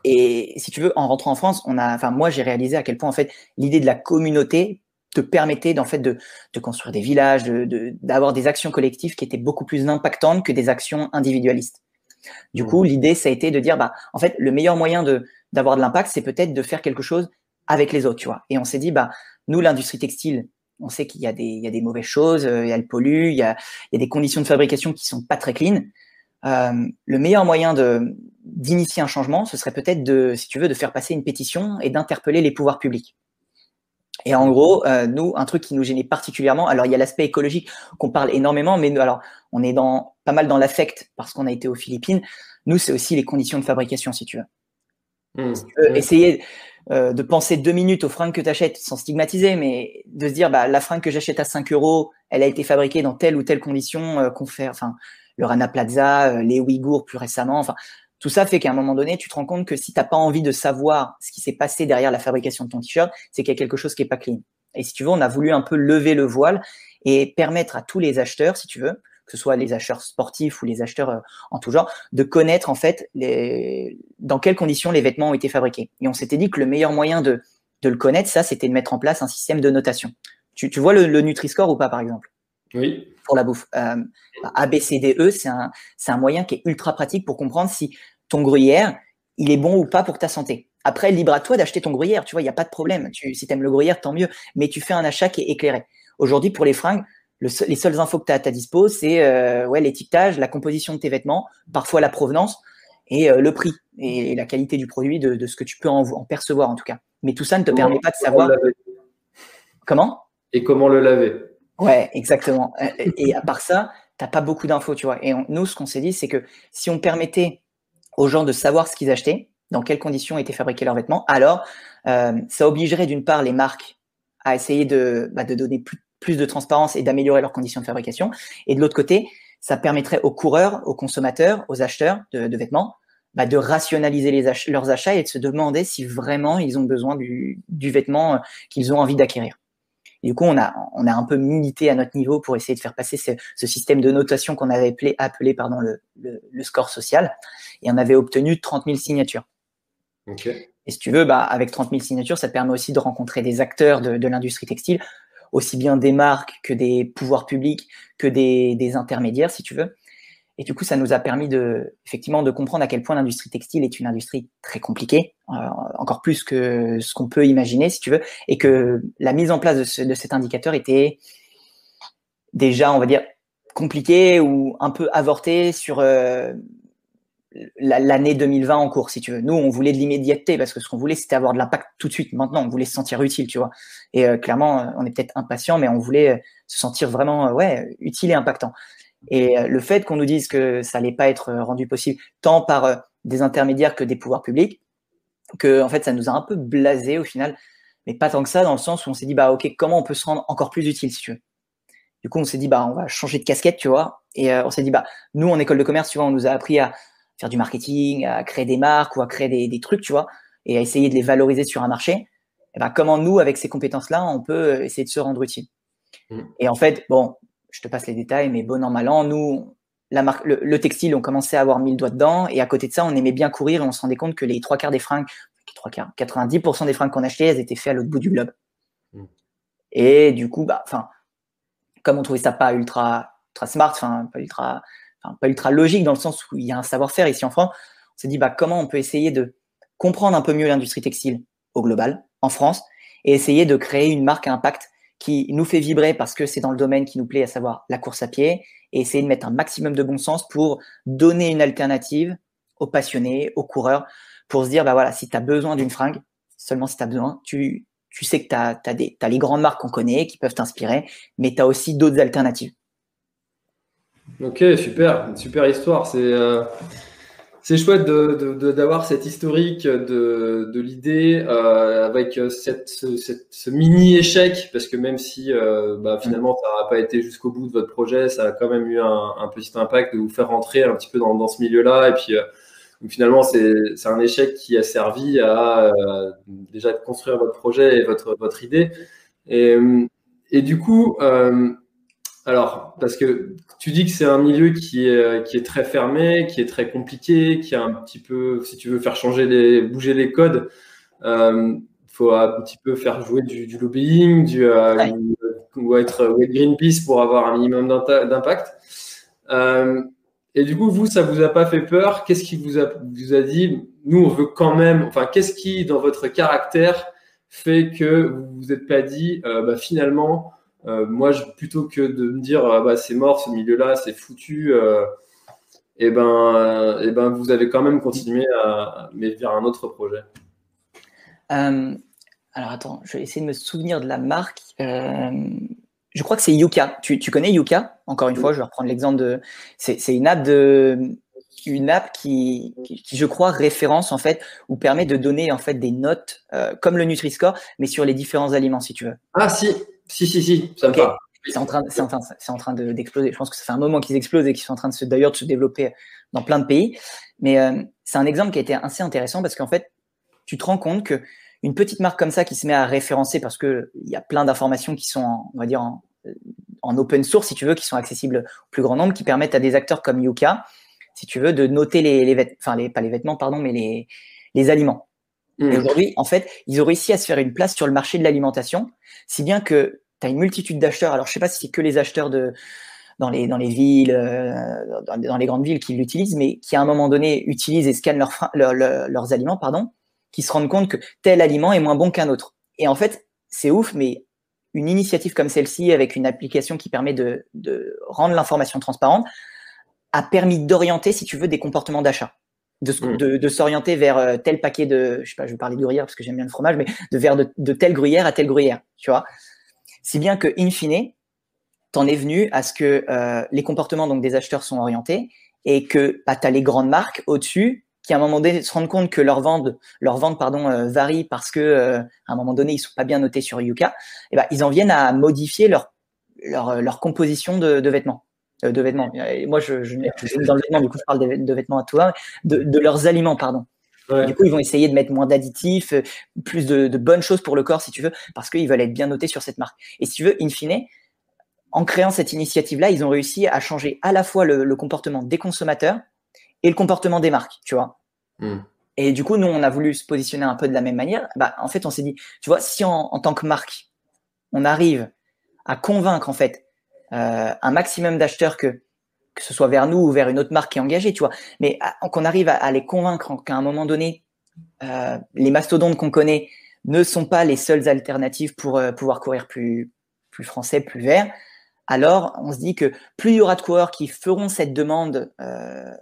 Et si tu veux, en rentrant en France, on a, enfin moi j'ai réalisé à quel point en fait l'idée de la communauté te permettait en fait de, de construire des villages, de d'avoir des actions collectives qui étaient beaucoup plus impactantes que des actions individualistes. Du coup, mmh. l'idée ça a été de dire bah en fait le meilleur moyen de d'avoir de l'impact, c'est peut-être de faire quelque chose avec les autres, tu vois. Et on s'est dit bah nous l'industrie textile, on sait qu'il y a des il y a des mauvaises choses, euh, il y a le pollue, il y a il y a des conditions de fabrication qui sont pas très clean. Euh, le meilleur moyen de d'initier un changement, ce serait peut-être de, si tu veux, de faire passer une pétition et d'interpeller les pouvoirs publics. Et en gros, euh, nous, un truc qui nous gênait particulièrement, alors il y a l'aspect écologique qu'on parle énormément, mais nous, alors on est dans pas mal dans l'affect parce qu'on a été aux Philippines. Nous, c'est aussi les conditions de fabrication, si tu veux. Mmh. Mmh. Essayer euh, de penser deux minutes aux fringues que tu achètes sans stigmatiser, mais de se dire, bah, la fringue que j'achète à 5 euros, elle a été fabriquée dans telle ou telle condition euh, qu'on fait, enfin, le Rana Plaza, euh, les Ouïghours plus récemment. Enfin, tout ça fait qu'à un moment donné, tu te rends compte que si tu n'as pas envie de savoir ce qui s'est passé derrière la fabrication de ton t-shirt, c'est qu'il y a quelque chose qui est pas clean. Et si tu veux, on a voulu un peu lever le voile et permettre à tous les acheteurs, si tu veux, que ce soit les acheteurs sportifs ou les acheteurs euh, en tout genre, de connaître en fait dans quelles conditions les vêtements ont été fabriqués. Et on s'était dit que le meilleur moyen de, le connaître, ça, c'était de mettre en place un système de notation. Tu, tu vois le, le Nutri-Score ou pas, par exemple? Oui. Pour la bouffe. Euh, ABCDE, c'est un, c'est un moyen qui est ultra pratique pour comprendre si ton gruyère, il est bon ou pas pour ta santé. Après, libre à toi d'acheter ton gruyère, tu vois, il n'y a pas de problème. Tu, si tu aimes le gruyère, tant mieux. Mais tu fais un achat qui est éclairé. Aujourd'hui, pour les fringues, les seules infos que tu as à ta dispo, c'est euh, ouais, l'étiquetage, la composition de tes vêtements, parfois la provenance et euh, le prix et, la qualité du produit, de, ce que tu peux en, percevoir en tout cas. Mais tout ça ne te permet pas de savoir. Comment? Et comment le laver? Ouais, exactement. et à part ça, tu n'as pas beaucoup d'infos, tu vois. Et nous, ce qu'on s'est dit, c'est que si on permettait aux gens de savoir ce qu'ils achetaient, dans quelles conditions étaient fabriqués leurs vêtements, alors euh, ça obligerait d'une part les marques à essayer de, bah, donner plus, de transparence et d'améliorer leurs conditions de fabrication. Et de l'autre côté, ça permettrait aux coureurs, aux consommateurs, aux acheteurs de, vêtements bah, de rationaliser leurs achats et de se demander si vraiment ils ont besoin du, du vêtement euh, qu'ils ont envie d'acquérir. Et du coup, on a, on a un peu milité à notre niveau pour essayer de faire passer ce, ce système de notation qu'on avait appelé, appelé pardon, le, le, le, score social. Et on avait obtenu 30 000 signatures. Okay. Et si tu veux, bah, avec 30 000 signatures, ça te permet aussi de rencontrer des acteurs de, de l'industrie textile aussi bien des marques que des pouvoirs publics, que des, des, intermédiaires, si tu veux. Et du coup, ça nous a permis de, effectivement, de comprendre à quel point l'industrie textile est une industrie très compliquée, euh, encore plus que ce qu'on peut imaginer, si tu veux, et que la mise en place de, ce, de cet indicateur était déjà, on va dire, compliquée ou un peu avortée sur euh, l'année 2020 en cours, si tu veux. Nous, on voulait de l'immédiateté parce que ce qu'on voulait, c'était avoir de l'impact tout de suite. Maintenant, on voulait se sentir utile, tu vois. Et euh, clairement, on est peut-être impatient, mais on voulait se sentir vraiment, ouais, utile et impactant. Et le fait qu'on nous dise que ça allait pas être rendu possible tant par des intermédiaires que des pouvoirs publics, que en fait, ça nous a un peu blasé au final, mais pas tant que ça, dans le sens où on s'est dit, bah ok, comment on peut se rendre encore plus utile, si tu veux. Du coup, on s'est dit, bah on va changer de casquette, tu vois. Et on s'est dit, bah nous, en école de commerce, tu vois, on nous a appris à faire du marketing, à créer des marques ou à créer des, des trucs, tu vois, et à essayer de les valoriser sur un marché, et ben, comment nous, avec ces compétences-là, on peut essayer de se rendre utile. Mmh. Et en fait, bon, je te passe les détails, mais bon an, mal an, nous, la marque, le, textile, on commençait à avoir mille doigts dedans, et à côté de ça, on aimait bien courir, et on se rendait compte que les trois quarts des fringues, trois quarts, 90% des fringues qu'on achetait, elles étaient faites à l'autre bout du globe. Mmh. Et du coup, bah, enfin, comme on trouvait ça pas ultra, ultra smart, enfin, pas ultra pas ultra logique dans le sens où il y a un savoir-faire ici en France. On s'est dit bah, comment on peut essayer de comprendre un peu mieux l'industrie textile au global en France et essayer de créer une marque à impact qui nous fait vibrer parce que c'est dans le domaine qui nous plaît, à savoir la course à pied, et essayer de mettre un maximum de bon sens pour donner une alternative aux passionnés, aux coureurs, pour se dire, bah voilà, si tu as besoin d'une fringue, seulement si tu as besoin, tu, tu sais que tu as, les grandes marques qu'on connaît qui peuvent t'inspirer, mais tu as aussi d'autres alternatives. Ok, super, super histoire. C'est euh, c'est chouette d'avoir cette historique de, de l'idée euh, avec cette, ce, mini échec, parce que même si euh, bah, finalement ça n'a pas été jusqu'au bout de votre projet, ça a quand même eu un, petit impact de vous faire rentrer un petit peu dans, dans ce milieu-là. Et puis finalement, c'est un échec qui a servi à déjà construire votre projet et votre, votre idée. Et, et du coup, alors, parce que tu dis que c'est un milieu qui est, euh, qui est très fermé, qui est très compliqué, qui a un petit peu, si tu veux faire changer les, bouger les codes, il euh, faut un petit peu faire jouer du, lobbying, du, euh, ou, être, Greenpeace pour avoir un minimum d'impact. et du coup, vous, ça vous a pas fait peur? Qu'est-ce qui vous a, vous a dit Nous, on veut quand même. Enfin, qu'est-ce qui, dans votre caractère, fait que vous vous êtes pas dit, bah, finalement, moi, je, plutôt que de me dire ah bah, c'est mort ce milieu-là, c'est foutu, euh, et ben, et ben, vous avez quand même continué à, mais vers un autre projet. Euh, alors attends, je vais essayer de me souvenir de la marque. je crois que c'est Yuka. Tu, tu, connais Yuka? Encore une fois, je vais reprendre l'exemple de. C'est une app de une app qui, qui, je crois, référence en fait ou permet de donner en fait des notes comme le Nutri-Score, mais sur les différents aliments, si tu veux. Ah si, si, si, si, ça me parle. C'est en train, c'est en train, c'est en train d'exploser. je pense que ça fait un moment qu'ils explosent et qu'ils sont en train de se, d'ailleurs, de se développer dans plein de pays. Mais euh, c'est un exemple qui a été assez intéressant parce qu'en fait, tu te rends compte que une petite marque comme ça qui se met à référencer parce que il y a plein d'informations qui sont, en, on va dire, en, en, open source, si tu veux, qui sont accessibles au plus grand nombre, qui permettent à des acteurs comme Yuka, si tu veux, de noter les, les vêtements, enfin, les, pas les vêtements, pardon, mais les, les aliments. Et mmh. aujourd'hui, en fait, ils ont réussi à se faire une place sur le marché de l'alimentation, si bien que as une multitude d'acheteurs. Alors, je sais pas si c'est que les acheteurs de, dans, les, dans les villes, euh, dans, les grandes villes qui l'utilisent, mais qui à un moment donné utilisent et scannent leurs aliments, pardon, qui se rendent compte que tel aliment est moins bon qu'un autre. Et en fait, c'est ouf, mais une initiative comme celle-ci, avec une application qui permet de, de rendre l'information transparente, a permis d'orienter, si tu veux, des comportements d'achat. De, mm. de, de s'orienter vers euh, tel paquet de, je sais pas, je vais parler de gruyère parce que j'aime bien le fromage, mais de vers de, de telle gruyère à telle gruyère, tu vois. Si bien que, in fine, t'en es venu à ce que euh, les comportements donc des acheteurs sont orientés et que bah, tu as les grandes marques au-dessus qui à un moment donné se rendent compte que leur vente, leur vente pardon, euh, varie parce que euh, à un moment donné ils sont pas bien notés sur Yuka, et ben ils en viennent à modifier leur leur, leur composition de, de vêtements. Euh, de vêtements. Et moi, je, je, je, dans le vêtement, du coup, je parle de, de vêtements à toi, de, de leurs aliments, pardon. Ouais. Du coup, ils vont essayer de mettre moins d'additifs, plus de, de, bonnes choses pour le corps, si tu veux, parce qu'ils veulent être bien notés sur cette marque. Et si tu veux, in fine, en créant cette initiative-là, ils ont réussi à changer à la fois le, le, comportement des consommateurs et le comportement des marques, tu vois. Mm. Et du coup, nous, on a voulu se positionner un peu de la même manière. Bah, en fait, on s'est dit, tu vois, si en, en, tant que marque, on arrive à convaincre en fait euh, un maximum d'acheteurs que que ce soit vers nous ou vers une autre marque qui est engagée, tu vois, mais qu'on arrive à, les convaincre qu'à un moment donné, euh, les mastodontes qu'on connaît ne sont pas les seules alternatives pour euh, pouvoir courir plus plus français, plus vert alors on se dit que plus il y aura de coureurs qui feront cette demande euh,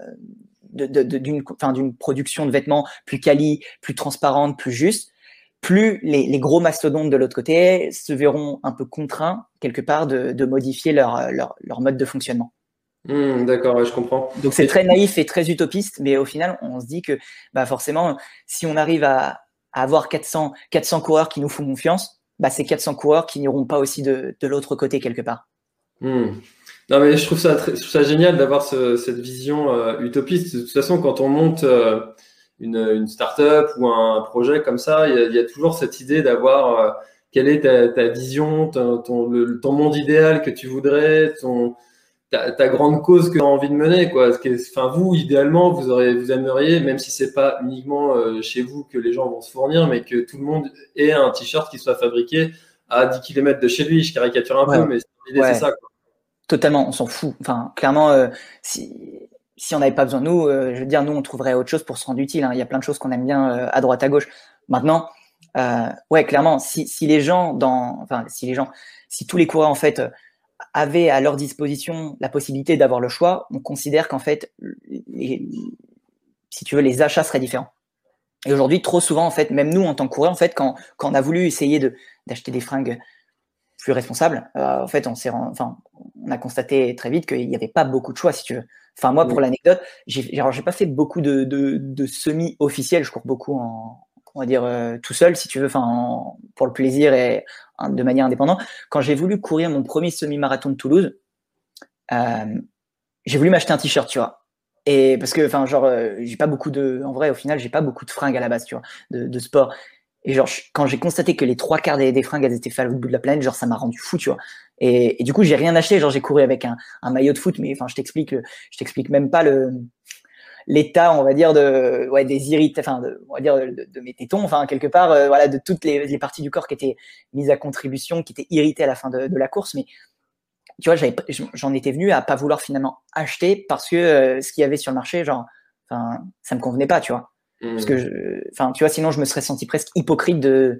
d'une de, production de vêtements plus quali, plus transparente, plus juste, plus les, les gros mastodontes de l'autre côté se verront un peu contraints quelque part de, de modifier leur, leur, leur, mode de fonctionnement. Mmh, D'accord, ouais, je comprends. Donc c'est très naïf et très utopiste, mais au final, on se dit que bah forcément, si on arrive à, à avoir 400, 400 coureurs qui nous font confiance, bah, c'est 400 coureurs qui n'iront pas aussi de, de l'autre côté quelque part. Hmm. Non, mais je trouve ça, je trouve ça génial d'avoir ce, cette vision euh, utopiste. De toute façon, quand on monte euh, une, une start-up ou un projet comme ça, il y a, il y a toujours cette idée d'avoir euh, quelle est ta, ta vision, ton, ton, le, ton, monde idéal que tu voudrais, ton, ta, ta grande cause que tu as envie de mener. Quoi. Enfin, vous, idéalement, vous, aurez, vous aimeriez, même si c'est pas uniquement euh, chez vous que les gens vont se fournir, mais que tout le monde ait un t-shirt qui soit fabriqué à 10 km de chez lui. Je caricature un ouais. peu, mais l'idée, ouais. c'est ça. Quoi. Totalement, on s'en fout. Enfin, clairement, euh, si, si on n'avait pas besoin de nous, euh, je veux dire, nous, on trouverait autre chose pour se rendre utile. Hein. Il y a plein de choses qu'on aime bien euh, à droite, à gauche. Maintenant, euh, ouais, clairement, si, si les gens, dans, enfin, si les gens, si tous les coureurs en fait avaient à leur disposition la possibilité d'avoir le choix, on considère qu'en fait, si tu veux, les achats seraient différents. Et aujourd'hui, trop souvent, en fait, même nous, en tant que coureur, en fait, quand, quand on a voulu essayer de d'acheter des fringues plus responsable. Euh, en fait, on s'est, enfin, on a constaté très vite qu'il n'y avait pas beaucoup de choix, si tu veux. Enfin, moi, pour l'anecdote, j'ai, pas fait beaucoup de, de, de semi-officiels. Je cours beaucoup en, on va dire, euh, tout seul, si tu veux, enfin, en, pour le plaisir et hein, de manière indépendante. Quand j'ai voulu courir mon premier semi-marathon de Toulouse, euh, j'ai voulu m'acheter un t-shirt, tu vois. Et parce que, enfin, genre, euh, j'ai pas beaucoup de, en vrai, au final, j'ai pas beaucoup de fringues à la base, tu vois, de, de sport. Et genre, quand j'ai constaté que les trois quarts des, des fringues, elles étaient faites l'autre bout de la planète, genre, ça m'a rendu fou, tu vois. Et, et du coup, j'ai rien acheté. Genre, j'ai couru avec un, un, maillot de foot, mais enfin, je t'explique, je t'explique même pas le l'état, on va dire, de ouais, des irrites, enfin, de, on va dire de, de, mes tétons, enfin, quelque part, euh, voilà, de toutes les, les, parties du corps qui étaient mises à contribution, qui étaient irritées à la fin de, de la course. Mais tu vois, j'en étais venu à pas vouloir finalement acheter parce que euh, ce qu'il y avait sur le marché, genre, enfin, ça me convenait pas, tu vois. Parce que, mmh. enfin, tu vois, sinon je me serais senti presque hypocrite de,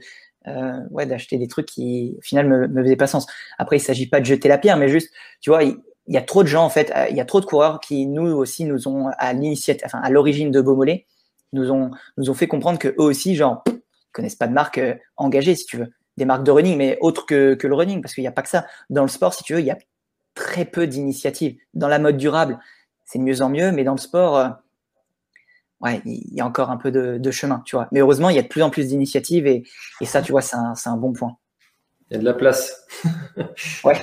euh, ouais, d'acheter des trucs qui, au final, me, me faisaient pas sens. Après, il s'agit pas de jeter la pierre, mais juste, tu vois, il, y a trop de gens en fait, il y a trop de coureurs qui nous aussi nous ont à l'initiative, enfin à l'origine de Beaumolet, nous ont nous ont fait comprendre que eux aussi, genre, pff, connaissent pas de marque euh, engagée, si tu veux, des marques de running, mais autres que, que le running, parce qu'il n'y a pas que ça. Dans le sport, si tu veux, il y a très peu d'initiatives. Dans la mode durable, c'est de mieux en mieux, mais dans le sport, euh, ouais, il y a encore un peu de, de, chemin, tu vois. Mais heureusement, il y a de plus en plus d'initiatives et, et, ça, tu vois, c'est un, un, bon point. Il y a de la place. ouais.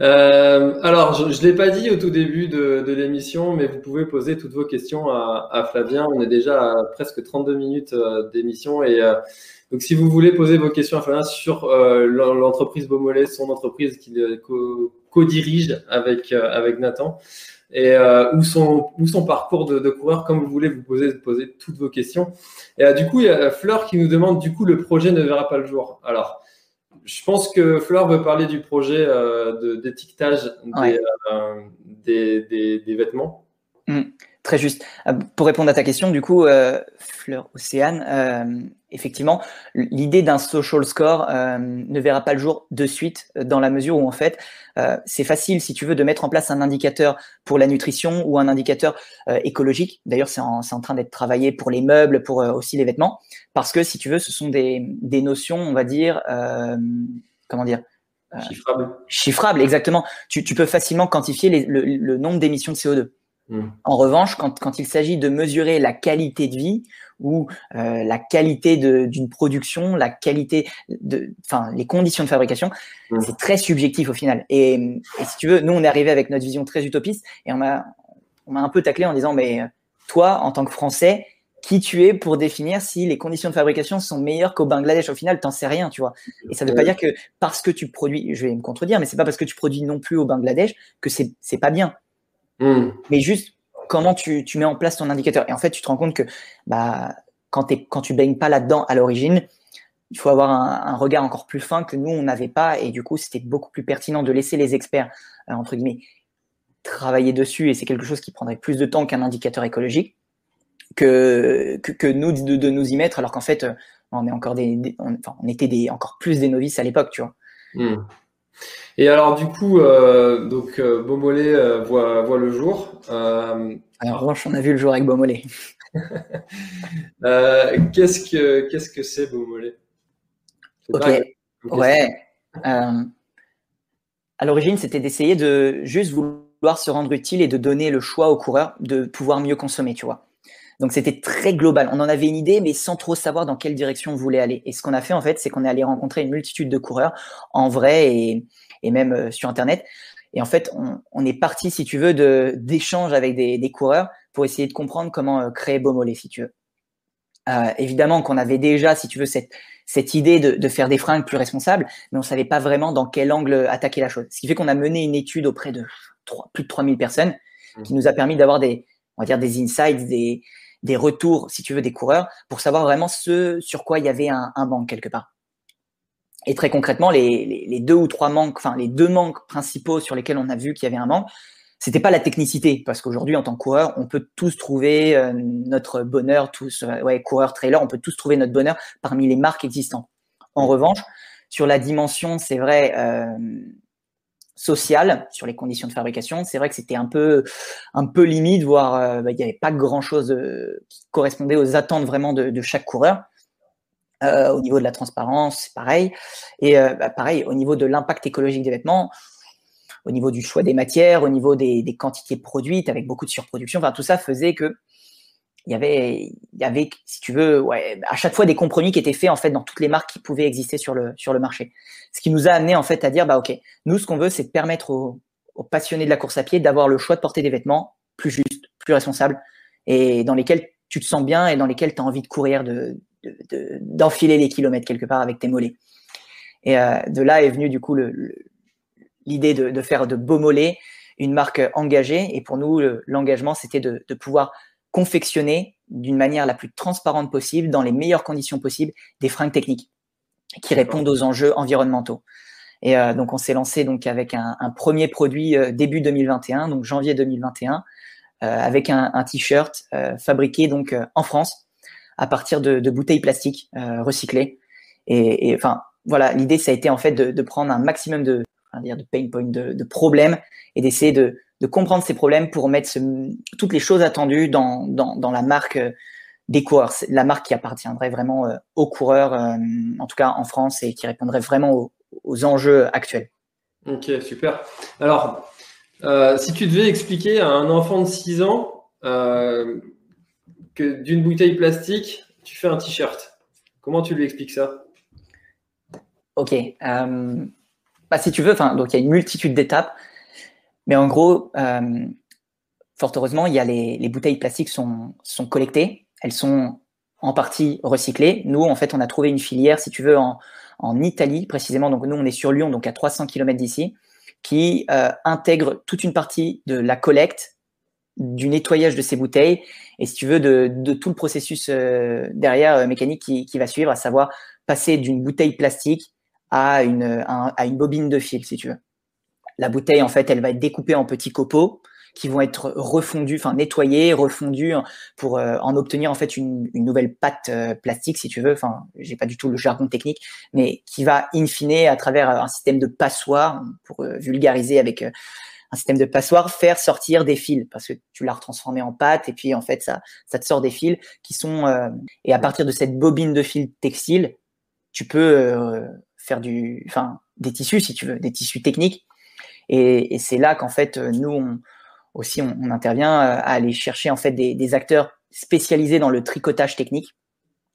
Euh, alors, je ne l'ai pas dit au tout début de, de l'émission, mais vous pouvez poser toutes vos questions à, à, Flavien. On est déjà à presque 32 minutes euh, d'émission. Et euh, donc, si vous voulez poser vos questions à Flavien sur euh, l'entreprise Beaumolet, son entreprise qu'il co-dirige avec, euh, avec Nathan, et euh, ou, son, ou son parcours de, de, coureur, comme vous voulez, vous poser, poser toutes vos questions. Et euh, du coup, il y a Fleur qui nous demande, du coup, le projet ne verra pas le jour. Alors, je pense que Fleur veut parler du projet d'étiquetage des, des, vêtements. Mmh. Très juste. Euh, pour répondre à ta question, du coup, euh, Fleur Océane, euh, effectivement, l'idée d'un social score ne verra pas le jour de suite dans la mesure où, en fait, c'est facile, si tu veux, de mettre en place un indicateur pour la nutrition ou un indicateur écologique. D'ailleurs, c'est en, en, train d'être travaillé pour les meubles, pour aussi les vêtements, parce que, si tu veux, ce sont des, des notions, on va dire, comment dire Chiffrables. Chiffrables, exactement. Tu, tu peux facilement quantifier les, le, le nombre d'émissions de CO2. Mm. En revanche, quand, quand il s'agit de mesurer la qualité de vie ou euh, la qualité d'une production, la qualité de, enfin, les conditions de fabrication, mm. c'est très subjectif au final. Et, et, si tu veux, nous, on est arrivé avec notre vision très utopiste et on m'a, on m'a un peu taclé en disant, mais toi, en tant que Français, qui tu es pour définir si les conditions de fabrication sont meilleures qu'au Bangladesh? Au final, t'en sais rien, tu vois. Et ça ne veut pas dire que parce que tu produis, je vais me contredire, mais c'est pas parce que tu produis non plus au Bangladesh que c'est pas bien. Hmm. Mais juste comment tu, tu, mets en place ton indicateur? Et en fait, tu te rends compte que bah, quand, es, quand tu baignes pas là-dedans à l'origine, il faut avoir un, un, regard encore plus fin que nous, on n'avait pas. Et du coup, c'était beaucoup plus pertinent de laisser les experts, euh, entre guillemets, travailler dessus. Et c'est quelque chose qui prendrait plus de temps qu'un indicateur écologique, que, que, que nous de, de, nous y mettre, alors qu'en fait, euh, on est encore des, on, enfin, on, était des, encore plus des novices à l'époque, tu vois. Hmm. Et alors du coup, euh, donc euh, Beaumolet euh, voit, voit, le jour. Euh, alors, en revanche, on a vu le jour avec Beaumolet. Euh, qu'est-ce que qu'est-ce que c'est Beaumolet Ok. Ouais. à l'origine, c'était d'essayer de juste vouloir se rendre utile et de donner le choix aux coureurs de pouvoir mieux consommer, tu vois. Donc c'était très global. On en avait une idée, mais sans trop savoir dans quelle direction on voulait aller. Et ce qu'on a fait en fait, c'est qu'on est allé rencontrer une multitude de coureurs en vrai et, et même euh, sur Internet. Et en fait, on, on est parti, si tu veux, de d'échanges avec des, des, coureurs pour essayer de comprendre comment euh, créer Beaumolet, si tu veux. Euh, évidemment qu'on avait déjà, si tu veux, cette, cette idée de, de, faire des fringues plus responsables, mais on savait pas vraiment dans quel angle attaquer la chose. Ce qui fait qu'on a mené une étude auprès de 3, plus de 3000 personnes mmh. qui nous a permis d'avoir des, on va dire, des insights, des, des retours, si tu veux, des coureurs pour savoir vraiment ce sur quoi il y avait un, manque quelque part. Et très concrètement, les, les, deux ou trois manques, enfin les deux manques principaux sur lesquels on a vu qu'il y avait un manque, c'était pas la technicité, parce qu'aujourd'hui en tant que coureur, on peut tous trouver euh, notre bonheur, tous, euh, ouais, coureur, trailer, on peut tous trouver notre bonheur parmi les marques existantes. En revanche, sur la dimension, c'est vrai, euh, sociale sur les conditions de fabrication. C'est vrai que c'était un peu, un peu limite, voire euh, bah, il n'y avait pas grand chose euh, qui correspondait aux attentes vraiment de, chaque coureur. Euh, au niveau de la transparence, c'est pareil. Et bah, pareil, au niveau de l'impact écologique des vêtements, au niveau du choix des matières, au niveau des, des quantités produites, avec beaucoup de surproduction, enfin tout ça faisait que il y avait, il y avait, si tu veux, ouais, à chaque fois des compromis qui étaient faits en fait dans toutes les marques qui pouvaient exister sur le sur le marché. Ce qui nous a amené en fait à dire, bah ok, nous ce qu'on veut, c'est de permettre aux, aux, passionnés de la course à pied d'avoir le choix de porter des vêtements plus justes, plus responsables et dans lesquels tu te sens bien et dans lesquels tu as envie de courir, de d'enfiler de, les kilomètres quelque part avec tes mollets. Et euh, de là est venue du coup l'idée de, de, faire de beaux mollets une marque engagée. Et pour nous, l'engagement, c'était de, de pouvoir confectionner d'une manière la plus transparente possible, dans les meilleures conditions possibles, des fringues techniques qui répondent aux enjeux environnementaux. Et euh, donc on s'est lancé donc avec un, un premier produit euh, début 2021, donc janvier 2021, euh, avec un, un t-shirt euh, fabriqué donc euh, en France à partir de, de bouteilles plastiques recyclées. Et, et, enfin voilà, l'idée ça a été en fait de, de prendre un maximum de, dire de pain points, de, de problèmes et d'essayer de, de comprendre ces problèmes pour mettre ce, toutes les choses attendues dans, dans, dans la marque euh, des coureurs, la marque qui appartiendrait vraiment euh, aux coureurs, euh, en tout cas en France, et qui répondrait vraiment aux, aux enjeux actuels. Ok, super. Alors, euh, si tu devais expliquer à un enfant de 6 ans euh, que d'une bouteille plastique, tu fais un t-shirt, comment tu lui expliques ça? Ok. Euh, bah, si tu veux, donc il y a une multitude d'étapes. Mais en gros, euh, fort heureusement, il y a les, les, bouteilles plastiques sont, sont collectées. Elles sont en partie recyclées. Nous, en fait, on a trouvé une filière, si tu veux, en, en Italie précisément. Donc nous, on est sur Lyon, donc à 300 km d'ici, qui euh, intègre toute une partie de la collecte, du nettoyage de ces bouteilles, et si tu veux, de, de tout le processus euh, derrière euh, mécanique qui, qui va suivre, à savoir passer d'une bouteille plastique à une, à une bobine de fil, si tu veux. La bouteille, en fait, elle va être découpée en petits copeaux qui vont être refondus, enfin nettoyés, refondus pour euh, en obtenir en fait une, une nouvelle pâte euh, plastique, si tu veux. Enfin, j'ai pas du tout le jargon technique, mais qui va in fine à travers un système de passoire, pour euh, vulgariser avec un système de passoire, faire sortir des fils parce que tu l'as retransformé en pâte et puis en fait ça, ça te sort des fils qui sont et à partir de cette bobine de fil textile, tu peux faire du, enfin des tissus si tu veux, des tissus techniques. Et, c'est là qu'en fait nous on, aussi on, intervient euh, à aller chercher en fait des, acteurs spécialisés dans le tricotage technique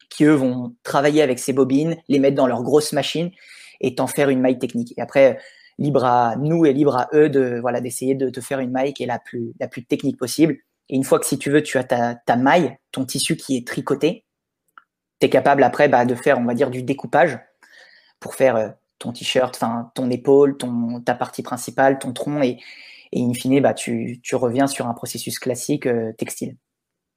qui eux vont travailler avec ces bobines, les mettre dans leur grosse machine et t'en faire une maille technique. Et après, libre à nous et libre à eux de voilà d'essayer de te faire une maille qui est la plus la plus technique possible. Et une fois que si tu veux, tu as ta, ta maille, ton tissu qui est tricoté, tu es capable après bah, de faire, on va dire, du découpage pour faire euh, ton t-shirt, enfin ton épaule, ton ta partie principale, ton tronc et, et in fine, bah, tu, tu reviens sur un processus classique euh, textile.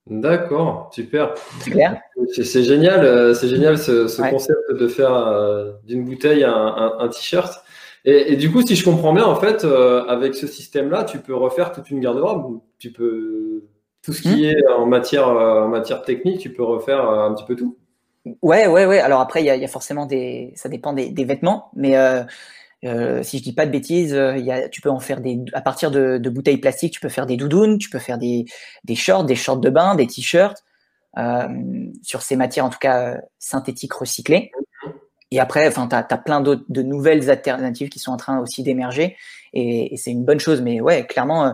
D'accord, super. C'est clair C'est génial, euh, c'est génial ce, ce concept de faire euh, d'une bouteille un, un, t-shirt. Et, et, du coup, si je comprends bien, en fait, avec ce système-là, tu peux refaire toute une garde-robe. Tu peux tout ce qui hmm. est en matière, en matière technique, tu peux refaire un petit peu tout? Ouais, ouais, ouais. Alors après, il y a, y a, forcément des, ça dépend des, vêtements, mais euh, si je dis pas de bêtises, euh, y a, tu peux en faire des, à partir de, bouteilles plastiques, tu peux faire des doudounes, tu peux faire des, shorts, des shorts de bain, des t-shirts, euh, sur ces matières en tout cas synthétiques recyclées. Et après, enfin, tu as, plein d'autres de nouvelles alternatives qui sont en train aussi d'émerger, et, c'est une bonne chose. Mais ouais, clairement, euh,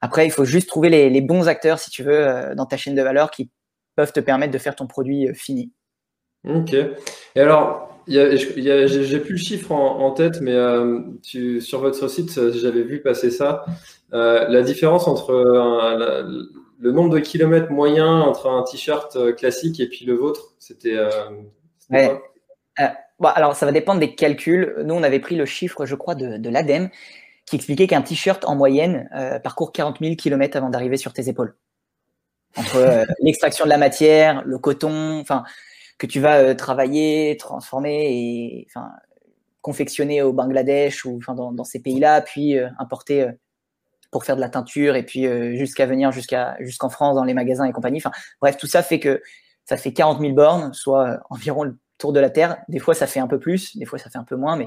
après, il faut juste trouver les, les, bons acteurs, si tu veux, dans ta chaîne de valeur qui peuvent te permettre de faire ton produit fini. Ok. Et alors, j'ai plus le chiffre en, tête, mais euh, tu, sur votre site, j'avais vu passer ça. Euh, la différence entre le nombre de kilomètres moyen entre un t-shirt euh, classique et puis le vôtre, c'était. Ouais. Bon, alors, ça va dépendre des calculs. Nous, on avait pris le chiffre, je crois, de, de l'ADEME, qui expliquait qu'un t-shirt en moyenne parcourt 40 000 km avant d'arriver sur tes épaules. Entre l'extraction de la matière, le coton, enfin que tu vas euh, travailler, transformer et enfin, confectionner au Bangladesh ou enfin, dans, ces pays-là, puis euh, importer euh, pour faire de la teinture et puis jusqu'à venir jusqu'à jusqu'en France dans les magasins et compagnie. Bref, tout ça fait que ça fait 40 000 bornes, soit environ le tour de la Terre. Des fois, ça fait un peu plus, des fois, ça fait un peu moins, mais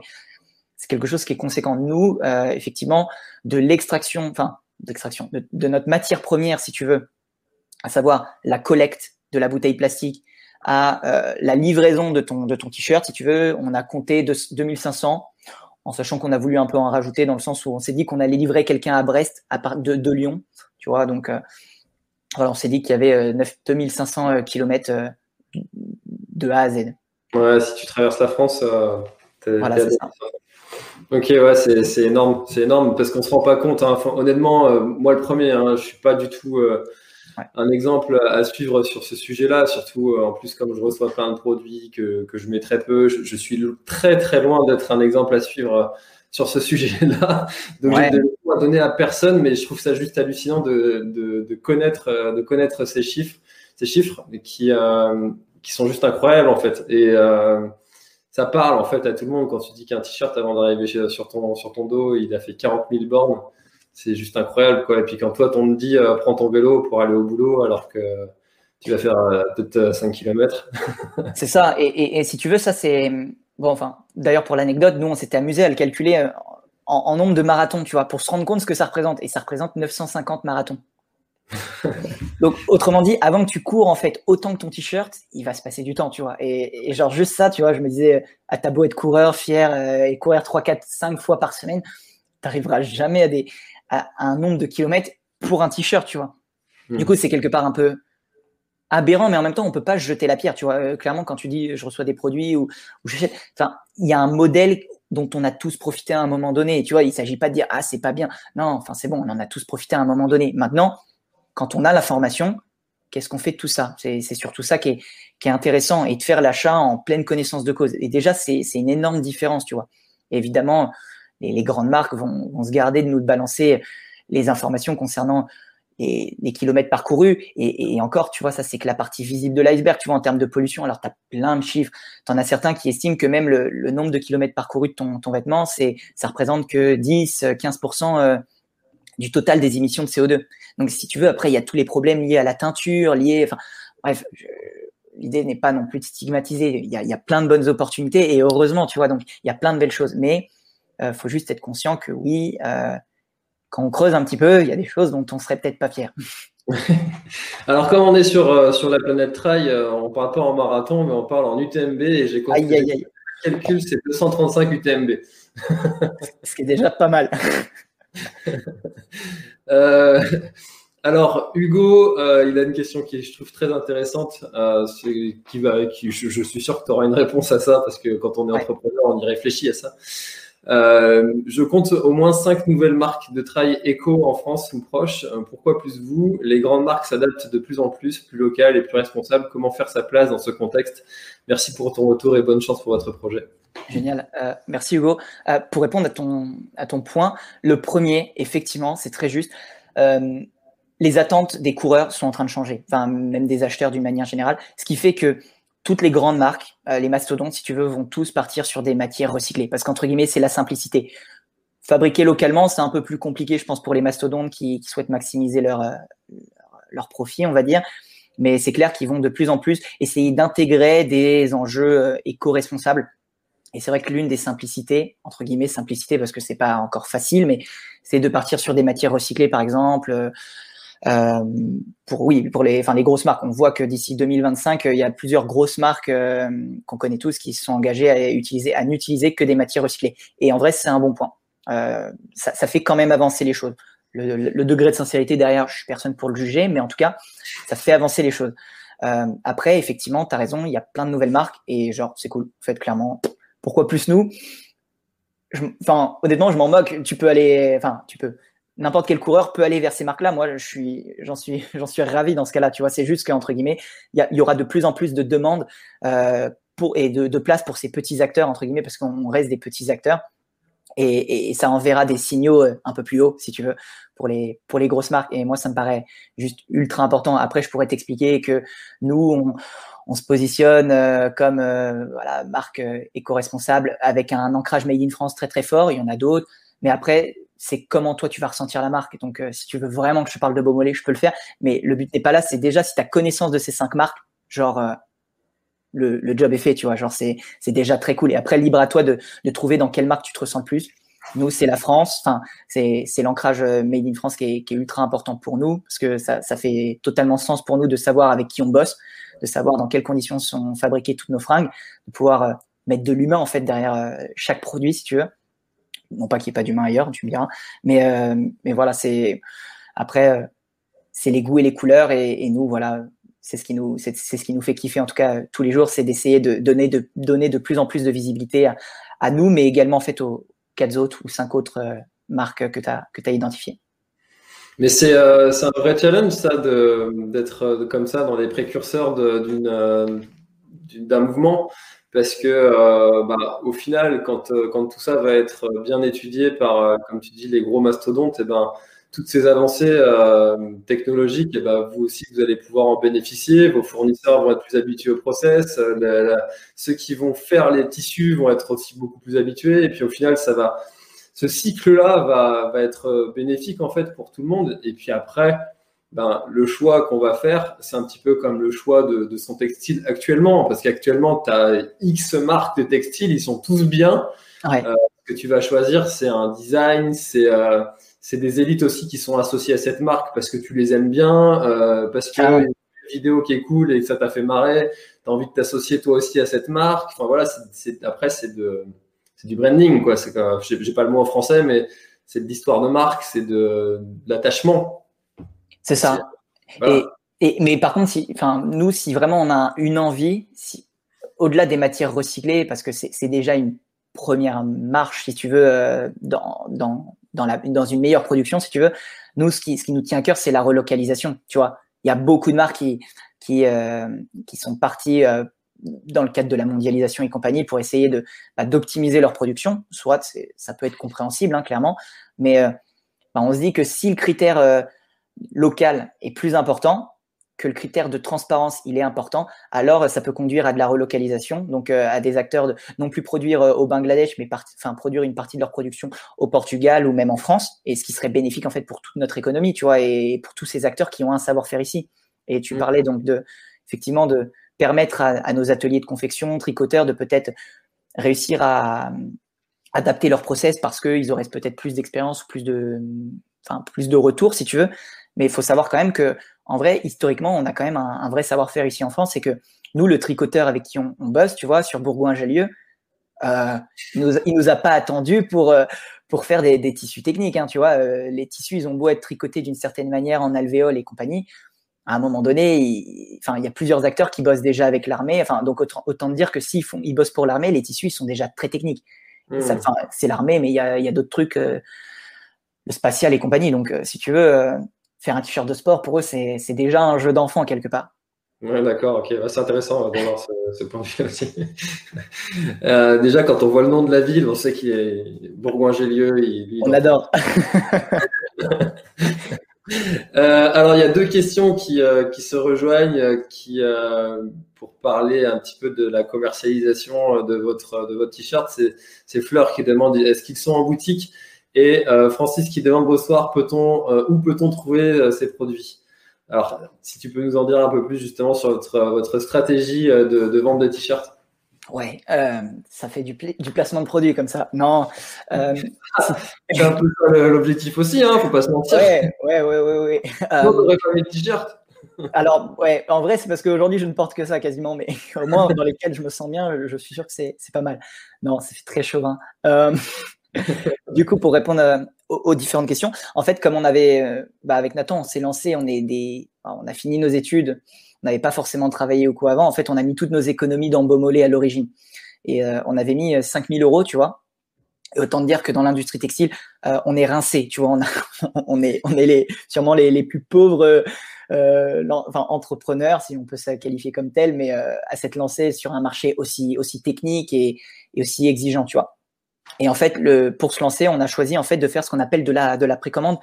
c'est quelque chose qui est conséquent. Nous, effectivement, de l'extraction, enfin, d'extraction, de, de, notre matière première, si tu veux, à savoir la collecte de la bouteille plastique, à euh, la livraison de ton, de ton t-shirt, si tu veux. On a compté de 2500, en sachant qu'on a voulu un peu en rajouter dans le sens où on s'est dit qu'on allait livrer quelqu'un à Brest, à part de, de Lyon, tu vois. Donc, euh, voilà, on s'est dit qu'il y avait 9, 2500 km de A à Z. Ouais, si tu traverses la France, euh, voilà, c'est ça. Ok, ouais, c'est énorme, c'est énorme parce qu'on se rend pas compte. Hein. honnêtement, moi le premier, hein, je suis pas du tout un exemple à suivre sur ce sujet-là, surtout euh, en plus comme je reçois plein de produits que, que je mets très peu, je, suis très très loin d'être un exemple à suivre euh, sur ce sujet-là. Donc je ne donner à personne, mais je trouve ça juste hallucinant de, de, de connaître euh, de connaître ces chiffres, ces chiffres qui qui sont juste incroyables en fait. Et ça parle en fait à tout le monde quand tu dis qu'un t-shirt avant d'arriver sur ton sur ton dos, il a fait 40 000 bornes c'est juste incroyable quoi. Et puis quand toi on te dit euh, prends ton vélo pour aller au boulot alors que tu vas faire euh, peut-être 5 euh, km. c'est ça. Et, et, si tu veux, ça c'est bon. Enfin, d'ailleurs pour l'anecdote, nous on s'était amusé à le calculer en, nombre de marathons, tu vois, pour se rendre compte ce que ça représente. Et ça représente 950 marathons. Donc, autrement dit, avant que tu cours en fait autant que ton t-shirt, il va se passer du temps, tu vois. Et, et, genre juste ça, tu vois, je me disais, à ta beau être coureur, fier et courir 3, 4, 5 fois par semaine, t'arriveras jamais à des, à, un nombre de kilomètres pour un t-shirt, tu vois. Du coup, c'est quelque part un peu aberrant, mais en même temps, on peut pas jeter la pierre, tu vois. Euh, clairement, quand tu dis je reçois des produits ou, ou enfin, il y a un modèle dont on a tous profité à un moment donné. tu vois, il s'agit pas de dire ah c'est pas bien. Non, enfin c'est bon, on en a tous profité à un moment donné. Maintenant, quand on a la formation, qu'est-ce qu'on fait de tout ça? C'est surtout ça qui est intéressant et de faire l'achat en pleine connaissance de cause. Et déjà, c'est une énorme différence, tu vois. évidemment, les, grandes marques vont, se garder de nous balancer les informations concernant les, kilomètres parcourus. Et, encore, tu vois, ça, c'est que la partie visible de l'iceberg, tu vois, en termes de pollution. Alors, tu as plein de chiffres. Tu en as certains qui estiment que même le, nombre de kilomètres parcourus de ton, ton vêtement, c'est, ça représente que 10, 15% euh, du total des émissions de CO2. Donc, si tu veux, après, il y a tous les problèmes liés à la teinture, liés, enfin, bref, l'idée n'est pas non plus de stigmatiser. Il y, a, il y, a, plein de bonnes opportunités et heureusement, tu vois, donc il y a plein de belles choses. Mais il euh, faut juste être conscient que oui, euh, quand on creuse un petit peu, il y a des choses dont on serait peut-être pas fier. Alors, comme on est sur, euh, sur la planète Trail, on parle pas en marathon, mais on parle en UTMB et j'ai compté le calcul, c'est 235 UTMB. Ce qui est déjà pas mal. alors, Hugo, il a une question qui je trouve très intéressante. qui va, qui, je, suis sûr que tu auras une réponse à ça parce que quand on est entrepreneur, on y réfléchit à ça. Euh, je compte au moins cinq nouvelles marques de trail éco en France ou proches. Euh, pourquoi plus vous? Les grandes marques s'adaptent de plus en plus, plus locales et plus responsables. Comment faire sa place dans ce contexte? Merci pour ton retour et bonne chance pour votre projet. Génial. Euh, merci Hugo. Pour répondre à ton, à ton point, le premier, effectivement, c'est très juste. Les attentes des coureurs sont en train de changer, enfin même des acheteurs d'une manière générale, ce qui fait que toutes les grandes marques, euh, les mastodontes, si tu veux, vont tous partir sur des matières recyclées. Parce qu'entre guillemets, c'est la simplicité. Fabriquer localement, c'est un peu plus compliqué, je pense, pour les mastodontes qui, souhaitent maximiser leur, euh, leur profit, on va dire. Mais c'est clair qu'ils vont de plus en plus essayer d'intégrer des enjeux euh, éco-responsables. Et c'est vrai que l'une des simplicités, entre guillemets, simplicité, parce que c'est pas encore facile, mais c'est de partir sur des matières recyclées, par exemple, euh, pour oui, pour les, enfin les grosses marques, on voit que d'ici 2025, euh, il y a plusieurs grosses marques euh, qu'on connaît tous qui se sont engagées à utiliser, à n'utiliser que des matières recyclées. Et en vrai, c'est un bon point. Ça, fait quand même avancer les choses. Le, degré de sincérité derrière, je suis personne pour le juger, mais en tout cas, ça fait avancer les choses. Après, effectivement, tu as raison, il y a plein de nouvelles marques et genre, c'est cool. En fait, clairement, pourquoi plus nous? Enfin, honnêtement, je m'en moque. Tu peux aller, enfin, tu peux n'importe quel coureur peut aller vers ces marques-là. Moi, je suis, j'en suis, j'en ravi dans ce cas-là. Tu vois, c'est juste qu'entre guillemets, il y, aura de plus en plus de demandes euh, et de, de, place pour ces petits acteurs entre guillemets parce qu'on reste des petits acteurs. Et, et, ça enverra des signaux euh, un peu plus hauts, si tu veux, pour les pour les grosses marques. Et moi, ça me paraît juste ultra important. Après, je pourrais t'expliquer que nous, on, on se positionne euh, comme euh, voilà marque euh, éco-responsable avec un ancrage made in France très très fort. Il y en a d'autres, mais après c'est comment toi tu vas ressentir la marque. Donc, euh, si tu veux vraiment que je parle de Beaumolet, je peux le faire. Mais le but n'est pas là. C'est déjà si tu as connaissance de ces cinq marques, genre euh, le, le, job est fait, tu vois. Genre c'est déjà très cool. Et après, libre à toi de, de trouver dans quelle marque tu te ressens le plus. Nous, c'est la France. Enfin, c'est l'ancrage euh, made in France qui est, qui est ultra important pour nous parce que ça ça fait totalement sens pour nous de savoir avec qui on bosse, de savoir dans quelles conditions sont fabriquées toutes nos fringues, de pouvoir mettre de l'humain en fait derrière chaque produit, si tu veux non pas qu'il n'y ait pas d'humain ailleurs, tu me diras, mais, euh, mais voilà, c'est après, euh, c'est les goûts et les couleurs, et, nous, voilà, c'est ce qui nous, c'est, ce qui nous fait kiffer en tout cas tous les jours, c'est d'essayer de donner de donner de plus en plus de visibilité à, nous, mais également en fait aux quatre autres ou cinq autres euh, marques que tu as que identifiées. Mais c'est un vrai challenge ça d'être comme ça dans les précurseurs d'une d'un mouvement parce que euh, bah, au final, quand, euh, quand, tout ça va être bien étudié par, euh, comme tu dis, les gros mastodontes, et eh ben, toutes ces avancées technologiques, eh ben, vous aussi, vous allez pouvoir en bénéficier. Vos fournisseurs vont être plus habitués au process. Ceux qui vont faire les tissus vont être aussi beaucoup plus habitués. Et puis au final, ça va, ce cycle-là va, va être bénéfique en fait pour tout le monde. Et puis après, ben, le choix qu'on va faire, c'est un petit peu comme le choix de, de son textile actuellement, parce qu'actuellement, tu as X marques de textiles, ils sont tous bien. Ouais. Euh, ce que tu vas choisir, c'est un design, c'est euh, c'est des élites aussi qui sont associées à cette marque parce que tu les aimes bien, euh, parce que ah ouais. une vidéo qui est cool et que ça t'a fait marrer, tu as envie de t'associer toi aussi à cette marque. Enfin voilà, c'est après, c'est de c'est du branding, quoi. C'est j'ai pas le mot en français, mais c'est de l'histoire de marque, c'est de, de l'attachement. C'est ça. Voilà. Et, et, mais par contre, si, nous, si vraiment on a une envie, si, au-delà des matières recyclées, parce que c'est déjà une première marche, si tu veux, euh, dans, dans, dans, la, dans une meilleure production, si tu veux, nous, ce qui, ce qui nous tient à cœur, c'est la relocalisation. Tu vois, il y a beaucoup de marques qui, qui, euh, qui sont parties euh, dans le cadre de la mondialisation et compagnie pour essayer de bah, d'optimiser leur production. Soit ça peut être compréhensible, hein, clairement, mais bah, on se dit que si le critère local est plus important, que le critère de transparence il est important, alors ça peut conduire à de la relocalisation, donc euh, à des acteurs de non plus produire euh, au Bangladesh, mais enfin produire une partie de leur production au Portugal ou même en France, et ce qui serait bénéfique en fait pour toute notre économie, tu vois, et pour tous ces acteurs qui ont un savoir-faire ici. Et tu mmh. parlais donc de effectivement de permettre à, nos ateliers de confection, tricoteurs, de peut-être réussir à, adapter leur process parce qu'ils auraient peut-être plus d'expérience, plus de, enfin plus de retours si tu veux. Mais il faut savoir quand même que en vrai, historiquement, on a quand même un, vrai savoir-faire ici en France. C'est que nous, le tricoteur avec qui on, bosse, tu vois, sur Bourgoin-Jallieu, euh, il, nous, nous a pas attendu pour, euh, pour faire des, tissus techniques. Hein, tu vois, euh, les tissus, ils ont beau être tricotés d'une certaine manière en alvéole et compagnie. À un moment donné, il, enfin, il y a plusieurs acteurs qui bossent déjà avec l'armée. Enfin, donc autant, autant dire que s'ils font, ils bossent pour l'armée, les tissus ils sont déjà très techniques. Mmh. c'est l'armée, mais il y a, y a d'autres trucs, le spatial et compagnie. Donc, si tu veux, faire un t-shirt de sport, pour eux, c'est déjà un jeu d'enfant quelque part. Ouais, d'accord, ok, c'est intéressant de voir ce, point de vue aussi. Euh, déjà, quand on voit le nom de la ville, on sait qu'il est Bourgoin-Gélieu. On adore. Euh, alors, il y a deux questions qui, euh, qui se rejoignent, qui, pour parler un petit peu de la commercialisation de votre, de votre t-shirt. C'est Fleur qui demande est-ce qu'ils sont en boutique? Et euh, Francis qui demande bonsoir, peut-on, euh, où peut-on trouver euh, ces produits? Alors, si tu peux nous en dire un peu plus justement sur votre, votre stratégie de, vente de t-shirts. Ouais, ça fait du, du, placement de produits comme ça. Non. c'est un peu l'objectif aussi, hein, faut pas se mentir. Ouais, ouais, ouais, ouais. ouais. on faire des t-shirts. Alors, ouais, en vrai, c'est parce qu'aujourd'hui, je ne porte que ça quasiment, mais au moins dans lesquels je me sens bien, je suis sûr que c'est pas mal. Non, c'est très chauvin. Du coup, pour répondre euh, aux, différentes questions, en fait, comme on avait, euh, bah, avec Nathan, on s'est lancé, on est on a fini nos études, on n'avait pas forcément travaillé ou quoi avant. En fait, on a mis toutes nos économies dans Beaumolet à l'origine. Et euh, on avait mis 5000 euros, tu vois. Autant dire que dans l'industrie textile, on est rincé, tu vois. On, est, on est les, sûrement les, plus pauvres entrepreneurs, si on peut se qualifier comme tel, mais à s'être lancé sur un marché aussi, aussi technique et aussi exigeant, tu vois. Et en fait, pour se lancer, on a choisi en fait de faire ce qu'on appelle de la, de la précommande.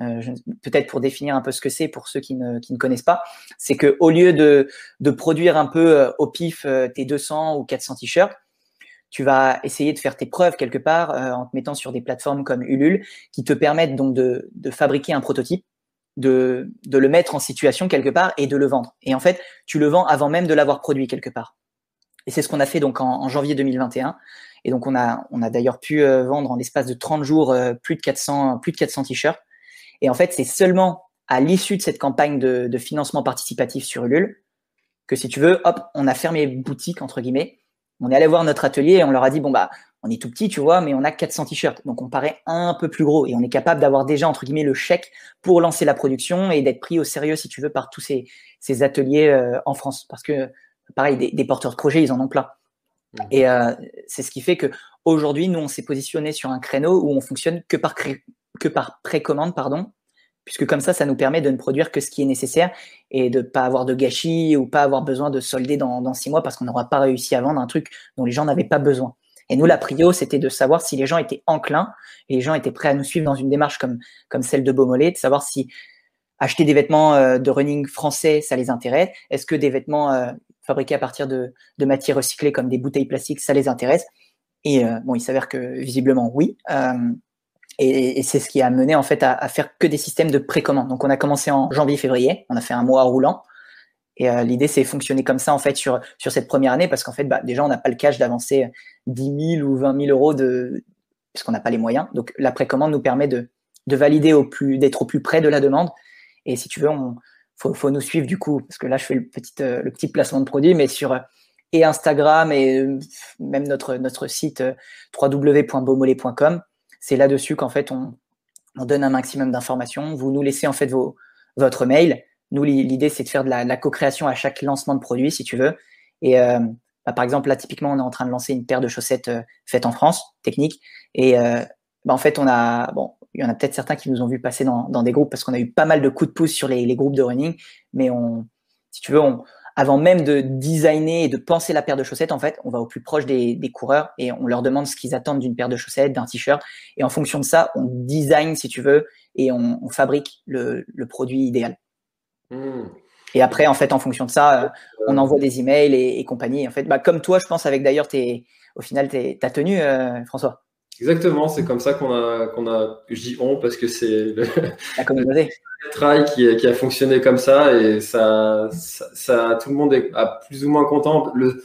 Euh, Peut-être pour définir un peu ce que c'est pour ceux qui ne, qui ne connaissent pas, c'est que au lieu de, de produire un peu euh, au pif euh, tes 200 ou 400 t-shirts, tu vas essayer de faire tes preuves quelque part euh, en te mettant sur des plateformes comme Ulule qui te permettent donc de, de fabriquer un prototype, de, de le mettre en situation quelque part et de le vendre. Et en fait, tu le vends avant même de l'avoir produit quelque part. Et c'est ce qu'on a fait donc en, janvier 2021. Et donc, on a, on a d'ailleurs pu euh, vendre en l'espace de 30 jours euh, plus de 400, plus de 400 t-shirts. Et en fait, c'est seulement à l'issue de cette campagne de, de, financement participatif sur Ulule que si tu veux, hop, on a fermé boutique, entre guillemets. On est allé voir notre atelier et on leur a dit, bon, bah, on est tout petit, tu vois, mais on a 400 t-shirts. Donc, on paraît un peu plus gros et on est capable d'avoir déjà, entre guillemets, le chèque pour lancer la production et d'être pris au sérieux, si tu veux, par tous ces, ces ateliers euh, en France. Parce que, pareil, des, des porteurs de projets, ils en ont plein. Et euh, c'est ce qui fait que aujourd'hui, nous, on s'est positionné sur un créneau où on fonctionne que par, que par précommande, pardon, puisque comme ça, ça nous permet de ne produire que ce qui est nécessaire et de pas avoir de gâchis ou pas avoir besoin de solder dans, dans six mois parce qu'on n'aura pas réussi à vendre un truc dont les gens n'avaient pas besoin. Et nous, la prio, c'était de savoir si les gens étaient enclins et les gens étaient prêts à nous suivre dans une démarche comme, comme celle de Beaumolet, de savoir si acheter des vêtements euh, de running français, ça les intéresse. Est-ce que des vêtements euh, fabriqués à partir de, de, matières recyclées comme des bouteilles plastiques, ça les intéresse. Et euh, bon, il s'avère que visiblement oui. Euh, et, c'est ce qui a mené en fait à, faire que des systèmes de précommande. Donc on a commencé en janvier-février, on a fait un mois roulant. Et euh, l'idée c'est fonctionner comme ça en fait sur sur cette première année parce qu'en fait bah, déjà on n'a pas le cash d'avancer 10 000 ou 20 000 euros de puisqu'on n'a pas les moyens. Donc la précommande nous permet de de valider au plus d'être au plus près de la demande. Et si tu veux, on, faut, faut nous suivre du coup, parce que là, je fais le petit, euh, placement de produit, mais sur euh, et Instagram et euh, même notre, notre site www.beaumolet.com. C'est là-dessus qu'en fait, on, on donne un maximum d'informations. Vous nous laissez en fait vos, votre mail. Nous, l'idée, c'est de faire de la, co-création à chaque lancement de produit, si tu veux. Et euh, bah, par exemple, là, typiquement, on est en train de lancer une paire de chaussettes euh, faites en France, technique. Et euh, bah, en fait, on a, bon, il y en a peut-être certains qui nous ont vu passer dans, dans des groupes parce qu'on a eu pas mal de coups de pouce sur les, les, groupes de running. Mais on, si tu veux, on, avant même de designer et de penser la paire de chaussettes, en fait, on va au plus proche des, coureurs et on leur demande ce qu'ils attendent d'une paire de chaussettes, d'un t-shirt. Et en fonction de ça, on design, si tu veux, et on, fabrique le, produit idéal. Hmm. Et après, en fait, en fonction de ça, euh, on envoie des emails et, et compagnie. En fait, bah, comme toi, je pense, avec d'ailleurs au final, ta tenue, euh, François. Exactement, c'est comme ça qu'on a, qu'on a, je dis on parce que c'est le, la communauté. travail qui, qui, a fonctionné comme ça et ça, ça, tout le monde est plus ou moins content. Le,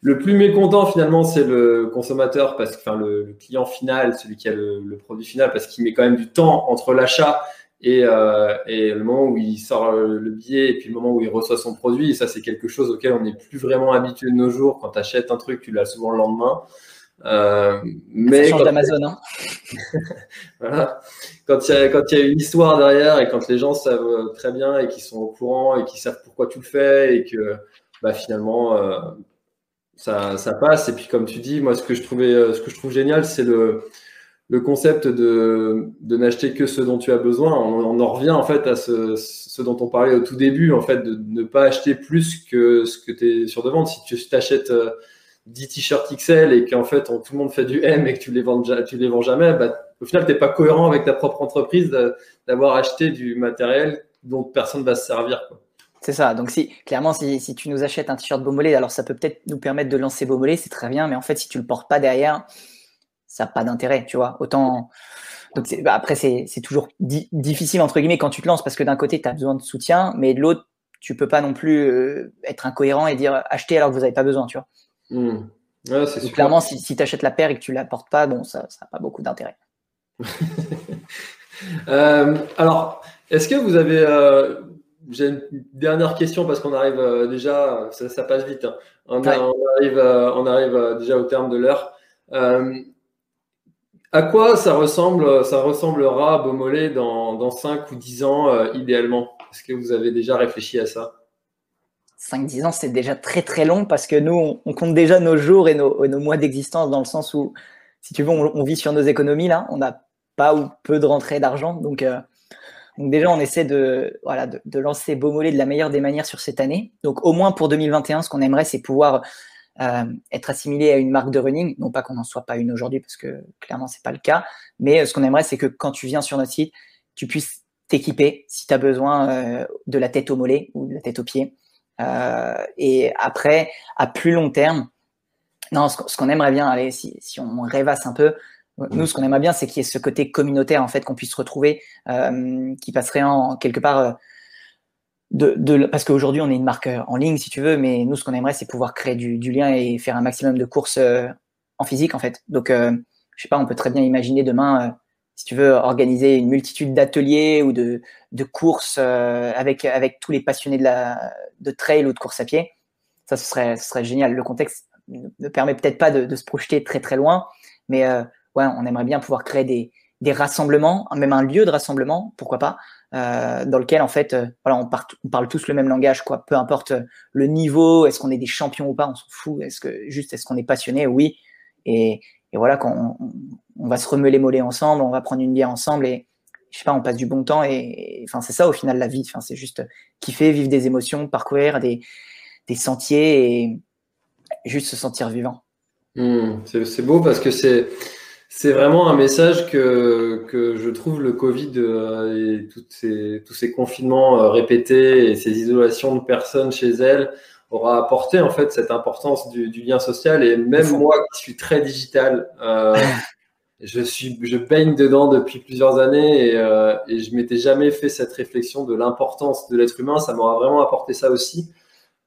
le plus mécontent finalement, c'est le consommateur parce que, enfin, le, client final, celui qui a le, le produit final, parce qu'il met quand même du temps entre l'achat et, euh, et, le moment où il sort le billet et puis le moment où il reçoit son produit. Et ça, c'est quelque chose auquel on n'est plus vraiment habitué de nos jours. Quand tu achètes un truc, tu l'as souvent le lendemain. Euh, mais ça d'Amazon. Hein. voilà. Quand il y, a, quand il y a une histoire derrière et quand les gens savent très bien et qu'ils sont au courant et qu'ils savent pourquoi tu le fais et que bah, finalement euh, ça, ça, passe. Et puis comme tu dis, moi ce que je trouvais, euh, ce que je trouve génial, c'est le, le concept de, de n'acheter que ce dont tu as besoin. On, en revient en fait à ce, ce, dont on parlait au tout début, en fait, de ne pas acheter plus que ce que tu es sur de vente. Si tu t'achètes 10 t-shirts XL et qu'en fait tout le monde fait du M et que tu les vends, les vends jamais, bah, au final, tu n'es pas cohérent avec ta propre entreprise d'avoir acheté du matériel dont personne ne va se servir. C'est ça. Donc, si, clairement, si, tu nous achètes un t-shirt Beaumolet, alors ça peut peut-être nous permettre de lancer Beaumolet, c'est très bien, mais en fait, si tu le portes pas derrière, ça n'a pas d'intérêt, tu vois. Autant. Donc, bah, après, c'est toujours difficile, entre guillemets, quand tu te lances, parce que d'un côté, tu as besoin de soutien, mais de l'autre, tu peux pas non plus euh, être incohérent et dire acheter alors que vous n'avez pas besoin, tu vois. Hmm. clairement, si, si tu achètes la paire et que tu la portes pas, bon, ça n'a pas beaucoup d'intérêt. Euh, alors, est-ce que vous avez. Euh, j'ai une dernière question parce qu'on arrive euh, déjà, ça, passe vite. Hein. On, arrive, on arrive déjà au terme de l'heure. à quoi ça ressemble, ça ressemblera Beaumolet dans, dans 5 ou 10 ans idéalement? Est-ce que vous avez déjà réfléchi à ça? 5-10 ans, c'est déjà très très long parce que nous, on, compte déjà nos jours et nos, mois d'existence dans le sens où, si tu veux, on, vit sur nos économies là. On n'a pas ou peu de rentrée d'argent. Donc, euh, déjà, on essaie de, voilà, de, lancer Beaumolet de la meilleure des manières sur cette année. Donc au moins pour 2021, ce qu'on aimerait, c'est pouvoir euh, être assimilé à une marque de running. Non pas qu'on n'en soit pas une aujourd'hui parce que clairement, c'est pas le cas. Mais euh, ce qu'on aimerait, c'est que quand tu viens sur notre site, tu puisses t'équiper si tu as besoin de la tête au mollet ou de la tête aux pieds. Euh, et après, à plus long terme, non, ce, qu'on aimerait bien, allez, si, si, on rêvasse un peu, nous, ce qu'on aimerait bien, c'est qu'il y ait ce côté communautaire, en fait, qu'on puisse retrouver, euh, qui passerait en quelque part. Euh, de, de, parce qu'aujourd'hui, on est une marque en ligne, si tu veux, mais nous, ce qu'on aimerait, c'est pouvoir créer du, du, lien et faire un maximum de courses en physique, en fait. Donc, je sais pas, on peut très bien imaginer demain si tu veux organiser une multitude d'ateliers ou de, de courses euh, avec, avec tous les passionnés de, la, de trail ou de course à pied, ça ce serait, ce serait génial. Le contexte ne permet peut-être pas de, de, se projeter très très loin, mais euh, ouais, on aimerait bien pouvoir créer des, des rassemblements, même un lieu de rassemblement, pourquoi pas, euh, dans lequel en fait, euh, voilà, on, on, parle tous le même langage, quoi. Peu importe le niveau, est-ce qu'on est des champions ou pas, on s'en fout. Est-ce que juste, est-ce qu'on est passionné? Oui. Et, et voilà, quand on, va se remuer les mollets ensemble, on va prendre une bière ensemble et je sais pas, on passe du bon temps et, enfin c'est ça au final la vie. Enfin c'est juste kiffer, vivre des émotions, parcourir des, des sentiers et juste se sentir vivant. Hmm, c'est beau parce que c'est c'est vraiment un message que, que je trouve le Covid euh, et ces, tous ces confinements euh, répétés et ces isolations de personnes chez elles aura apporté en fait cette importance du, lien social. Et même moi qui suis très digital, euh, je suis, je baigne dedans depuis plusieurs années et, euh, et je m'étais jamais fait cette réflexion de l'importance de l'être humain. Ça m'aura vraiment apporté ça aussi.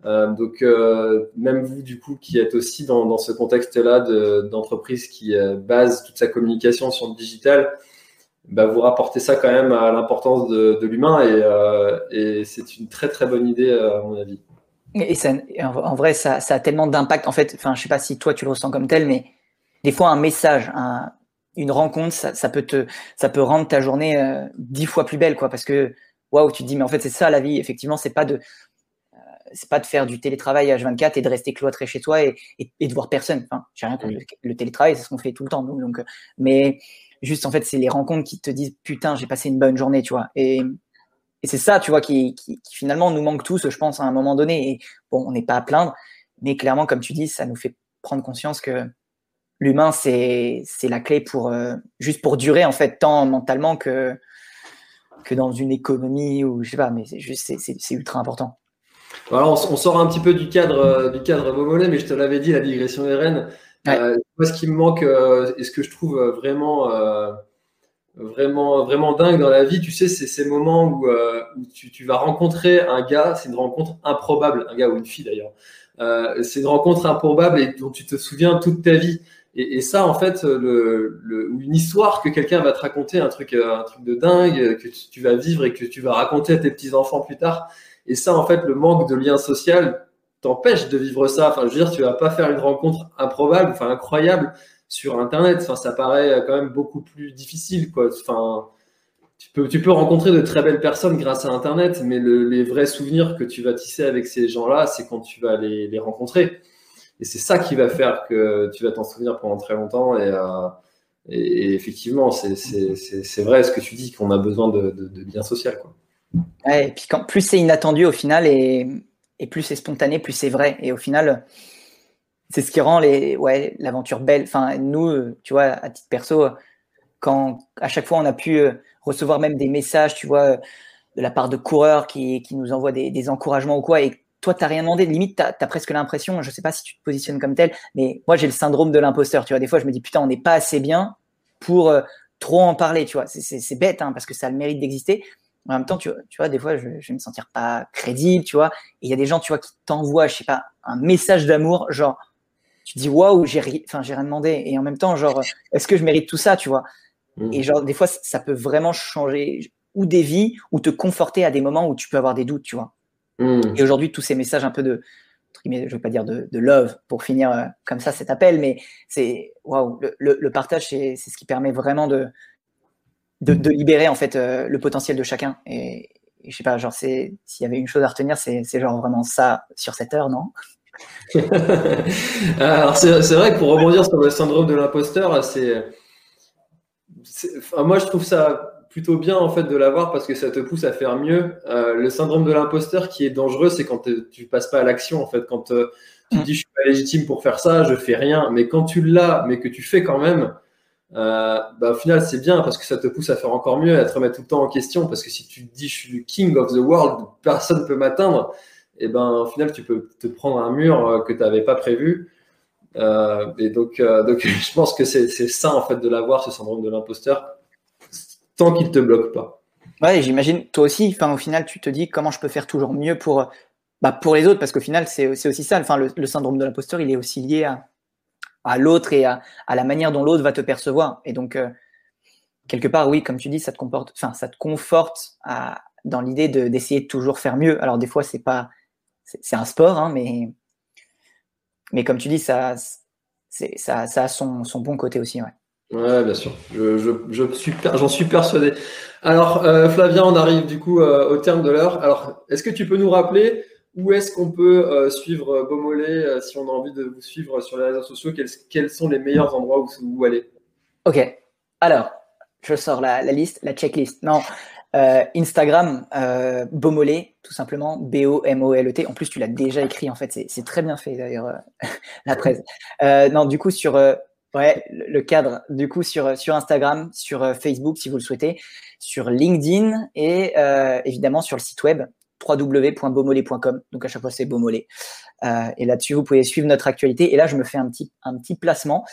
Euh, donc même vous du coup qui êtes aussi dans, dans ce contexte-là d'entreprise qui base toute sa communication sur le digital, bah, vous rapportez ça quand même à l'importance de, de l'humain et, et c'est une très très bonne idée à mon avis. Et ça, en vrai, ça, ça a tellement d'impact. En fait, enfin, je sais pas si toi tu le ressens comme tel, mais des fois un message, un, une rencontre, ça, ça, peut te, ça peut rendre ta journée euh, dix fois plus belle, quoi. Parce que waouh, tu te dis, mais en fait, c'est ça la vie. Effectivement, c'est pas de, euh, c'est pas de faire du télétravail H24 et de rester cloîtré chez toi et, et, de voir personne. Enfin, j'ai rien contre le, télétravail, c'est ce qu'on fait tout le temps, nous. Donc, mais juste en fait, c'est les rencontres qui te disent, putain, j'ai passé une bonne journée, tu vois. Et et c'est ça, tu vois, qui, qui, finalement nous manque tous, je pense, à un moment donné. Et bon, on n'est pas à plaindre, mais clairement, comme tu dis, ça nous fait prendre conscience que l'humain, c'est la clé pour euh, juste pour durer, en fait, tant mentalement que, que dans une économie ou je sais pas, mais c'est juste, c'est ultra important. Alors, on, sort un petit peu du cadre, euh, du cadre mais je te l'avais dit, la digression des reines. Euh, moi, ce qui me manque et ce que je trouve vraiment vraiment, vraiment dingue dans la vie, tu sais, c'est ces moments où, euh, tu, vas rencontrer un gars, c'est une rencontre improbable, un gars ou une fille d'ailleurs. Euh, c'est une rencontre improbable et dont tu te souviens toute ta vie. Et, ça, en fait, le, une histoire que quelqu'un va te raconter, un truc, un truc de dingue que tu, vas vivre et que tu vas raconter à tes petits enfants plus tard. Et ça, en fait, le manque de lien social t'empêche de vivre ça. Enfin, je veux dire, tu vas pas faire une rencontre improbable, enfin incroyable sur Internet. Enfin, ça paraît quand même beaucoup plus difficile, quoi. Enfin, tu peux, tu peux rencontrer de très belles personnes grâce à Internet, mais les vrais souvenirs que tu vas tisser avec ces gens-là, c'est quand tu vas les, les rencontrer. Et c'est ça qui va faire que tu vas t'en souvenir pendant très longtemps. Et, euh, effectivement, c'est vrai ce que tu dis, qu'on a besoin de, de, de et puis plus c'est inattendu au final, et, et plus c'est spontané, plus c'est vrai. Et au final, c'est ce qui rend les, ouais, l'aventure belle. Enfin, nous, tu vois, à titre perso, quand à chaque fois on a pu euh, recevoir même des messages, tu vois, de la part de coureurs qui, qui nous envoient des, des, encouragements ou quoi, et toi, t'as rien demandé. Limite, t'as as presque l'impression, je sais pas si tu te positionnes comme tel, mais moi, j'ai le syndrome de l'imposteur. Tu vois, des fois, je me dis, putain, on n'est pas assez bien pour euh, trop en parler, tu vois. C'est bête, hein, parce que ça a le mérite d'exister. En même temps, tu, tu vois, des fois, je, je vais me sentir pas crédible, tu vois. Il y a des gens, tu vois, qui t'envoient, je sais pas, un message d'amour, genre, tu dis waouh, j'ai enfin j'ai rien demandé et en même temps genre est-ce que je mérite tout ça, tu vois? Mmh. Et genre des fois ça peut vraiment changer ou des vies ou te conforter à des moments où tu peux avoir des doutes, tu vois? Mmh. Et aujourd'hui tous ces messages un peu de je veux pas dire de, love pour finir euh, comme ça cet appel, mais c'est waouh, le, partage c'est ce qui permet vraiment de de, libérer en fait euh, le potentiel de chacun et, et je sais pas genre s'il y avait une chose à retenir c'est genre vraiment ça sur cette heure, non? Alors c'est vrai que pour rebondir sur le syndrome de l'imposteur, c'est, moi je trouve ça plutôt bien en fait de l'avoir parce que ça te pousse à faire mieux. Euh, le syndrome de l'imposteur qui est dangereux, c'est quand tu passes pas à l'action en fait, quand euh, tu te dis je suis pas légitime pour faire ça, je fais rien, mais quand tu l'as, mais que tu fais quand même. Euh, bah, au final, c'est bien parce que ça te pousse à faire encore mieux, à te remettre tout le temps en question. Parce que si tu te dis je suis le king of the world, personne ne peut m'atteindre, et ben au final tu peux te prendre un mur euh, que tu n'avais pas prévu. Euh, et donc, euh, donc je pense que c'est ça en fait de l'avoir ce syndrome de l'imposteur tant qu'il te bloque pas. Ouais, j'imagine toi aussi. Enfin, au final, tu te dis comment je peux faire toujours mieux pour bah, pour les autres? Parce qu'au final c'est aussi ça. Enfin, le, syndrome de l'imposteur, il est aussi lié à, à l'autre et à, à, la manière dont l'autre va te percevoir. Et donc quelque part, oui, comme tu dis, ça te comporte, enfin, ça te conforte dans l'idée d'essayer de, de, toujours faire mieux. Alors des fois, c'est pas c'est un sport, hein, mais, mais comme tu dis, ça, ça, ça a son, son, bon côté aussi. Ouais. Ouais, bien sûr. Je, je, je suis, j'en suis persuadé. Alors, euh, Flavien, on arrive du coup euh, au terme de l'heure. Alors, est-ce que tu peux nous rappeler où est-ce qu'on peut euh, suivre Beaumolet si on a envie de vous suivre sur les réseaux sociaux? Quels, quels sont les meilleurs endroits où, où aller? Ok. Alors, je sors la, la liste, la checklist. Non, euh, Instagram, euh, tout simplement, B-O-M-O-L-E-T. En plus, tu l'as déjà écrit, en fait, c'est très bien fait d'ailleurs, euh, la presse. Euh, non, du coup, sur le cadre, du coup, sur Instagram, sur Facebook, si vous le souhaitez, sur LinkedIn et évidemment sur le site web www.beaumolet.com. Donc à chaque fois, c'est Beaumolet. Euh, et là-dessus, vous pouvez suivre notre actualité. Et là, je me fais un petit, un petit placement.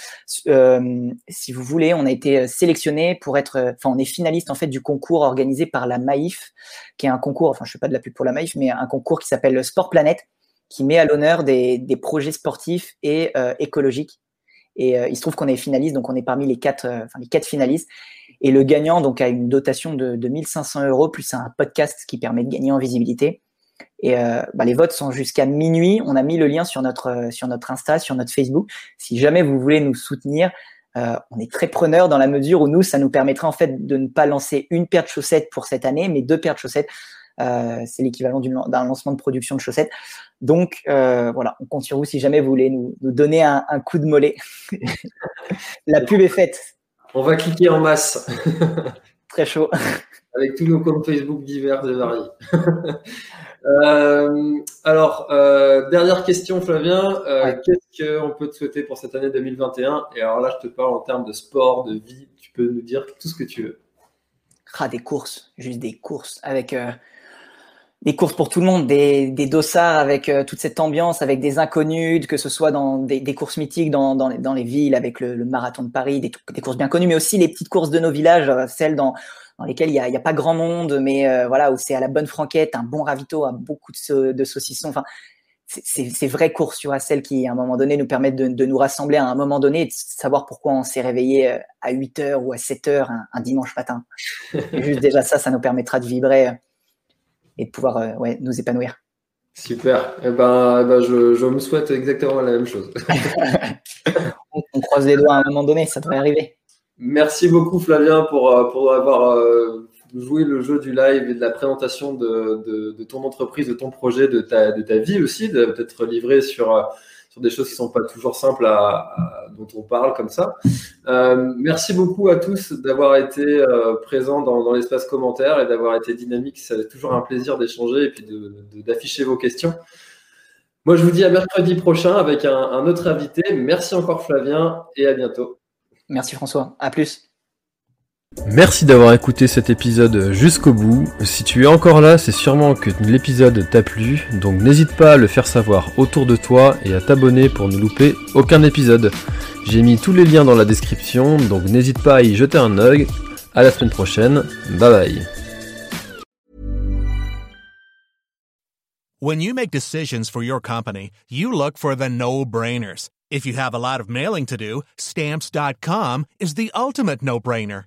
Euh, si vous voulez, on a été sélectionné pour être, enfin, on est finaliste en fait du concours organisé par la Maïf, qui est un concours, enfin, je fais pas de la pub pour la Maïf, mais un concours qui s'appelle Sport Planète, qui met à l'honneur des, des, projets sportifs et euh, écologiques. Et euh, il se trouve qu'on est finaliste, donc on est parmi les quatre, euh, enfin, les quatre finalistes. Et le gagnant donc a une dotation de, de 1500 euros plus un podcast qui permet de gagner en visibilité. Et euh, bah, les votes sont jusqu'à minuit. On a mis le lien sur notre, sur notre Insta, sur notre Facebook. Si jamais vous voulez nous soutenir, euh, on est très preneur dans la mesure où nous, ça nous permettrait en fait de ne pas lancer une paire de chaussettes pour cette année, mais deux paires de chaussettes. Euh, c'est l'équivalent d'un lancement de production de chaussettes. Donc euh, voilà, on compte sur vous si jamais vous voulez nous, nous donner un, un, coup de mollet. la pub est faite. On va cliquer en masse. très chaud. avec tous nos comptes Facebook divers et variés. Euh, alors, euh, dernière question, Flavien. Euh, qu'est-ce qu'on peut te souhaiter pour cette année 2021 Et alors là, je te parle en termes de sport, de vie. Tu peux nous dire tout ce que tu veux. Ah, des courses, juste des courses avec des courses pour tout le monde, des, des dossards avec toute cette ambiance, avec des inconnus, que ce soit dans des, des courses mythiques dans, dans, les, dans, les, villes, avec le, le marathon de Paris, des, des, courses bien connues, mais aussi les petites courses de nos villages, celles dans, dans lesquels il n'y a, a, pas grand monde, mais euh, voilà, où c'est à la bonne franquette, un bon ravito, à beaucoup de, de saucissons. Enfin, c'est vraies courses, tu vois, celles qui, à un moment donné, nous permettent de, de nous rassembler à un moment donné et de savoir pourquoi on s'est réveillé euh, à 8 heures ou à 7 heures un, dimanche matin. juste déjà ça, ça nous permettra de vibrer euh, et de pouvoir ouais, nous épanouir. Super. Eh ben, eh ben je, je, me souhaite exactement la même chose. on, on croise les doigts à un moment donné, ça devrait arriver. Merci beaucoup Flavien pour, euh, pour avoir euh, joué le jeu du live et de la présentation de, de, de ton entreprise, de ton projet, de ta, de ta vie aussi, d'être livré sur, euh, sur des choses qui sont pas toujours simples dont on parle comme ça. Euh, merci beaucoup à tous d'avoir été euh, présents dans, dans l'espace commentaire et d'avoir été dynamique. C'est toujours un plaisir d'échanger et puis d'afficher vos questions. Moi, je vous dis à mercredi prochain avec un, un autre invité. Merci encore Flavien et à bientôt. Merci François. À plus. Merci d'avoir écouté cet épisode jusqu'au bout. Si tu es encore là, c'est sûrement que l'épisode t'a plu, donc n'hésite pas à le faire savoir autour de toi et à t'abonner pour ne louper aucun épisode. J'ai mis tous les liens dans la description, donc n'hésite pas à y jeter un œil. À la semaine prochaine. Bye bye. Is the no-brainer.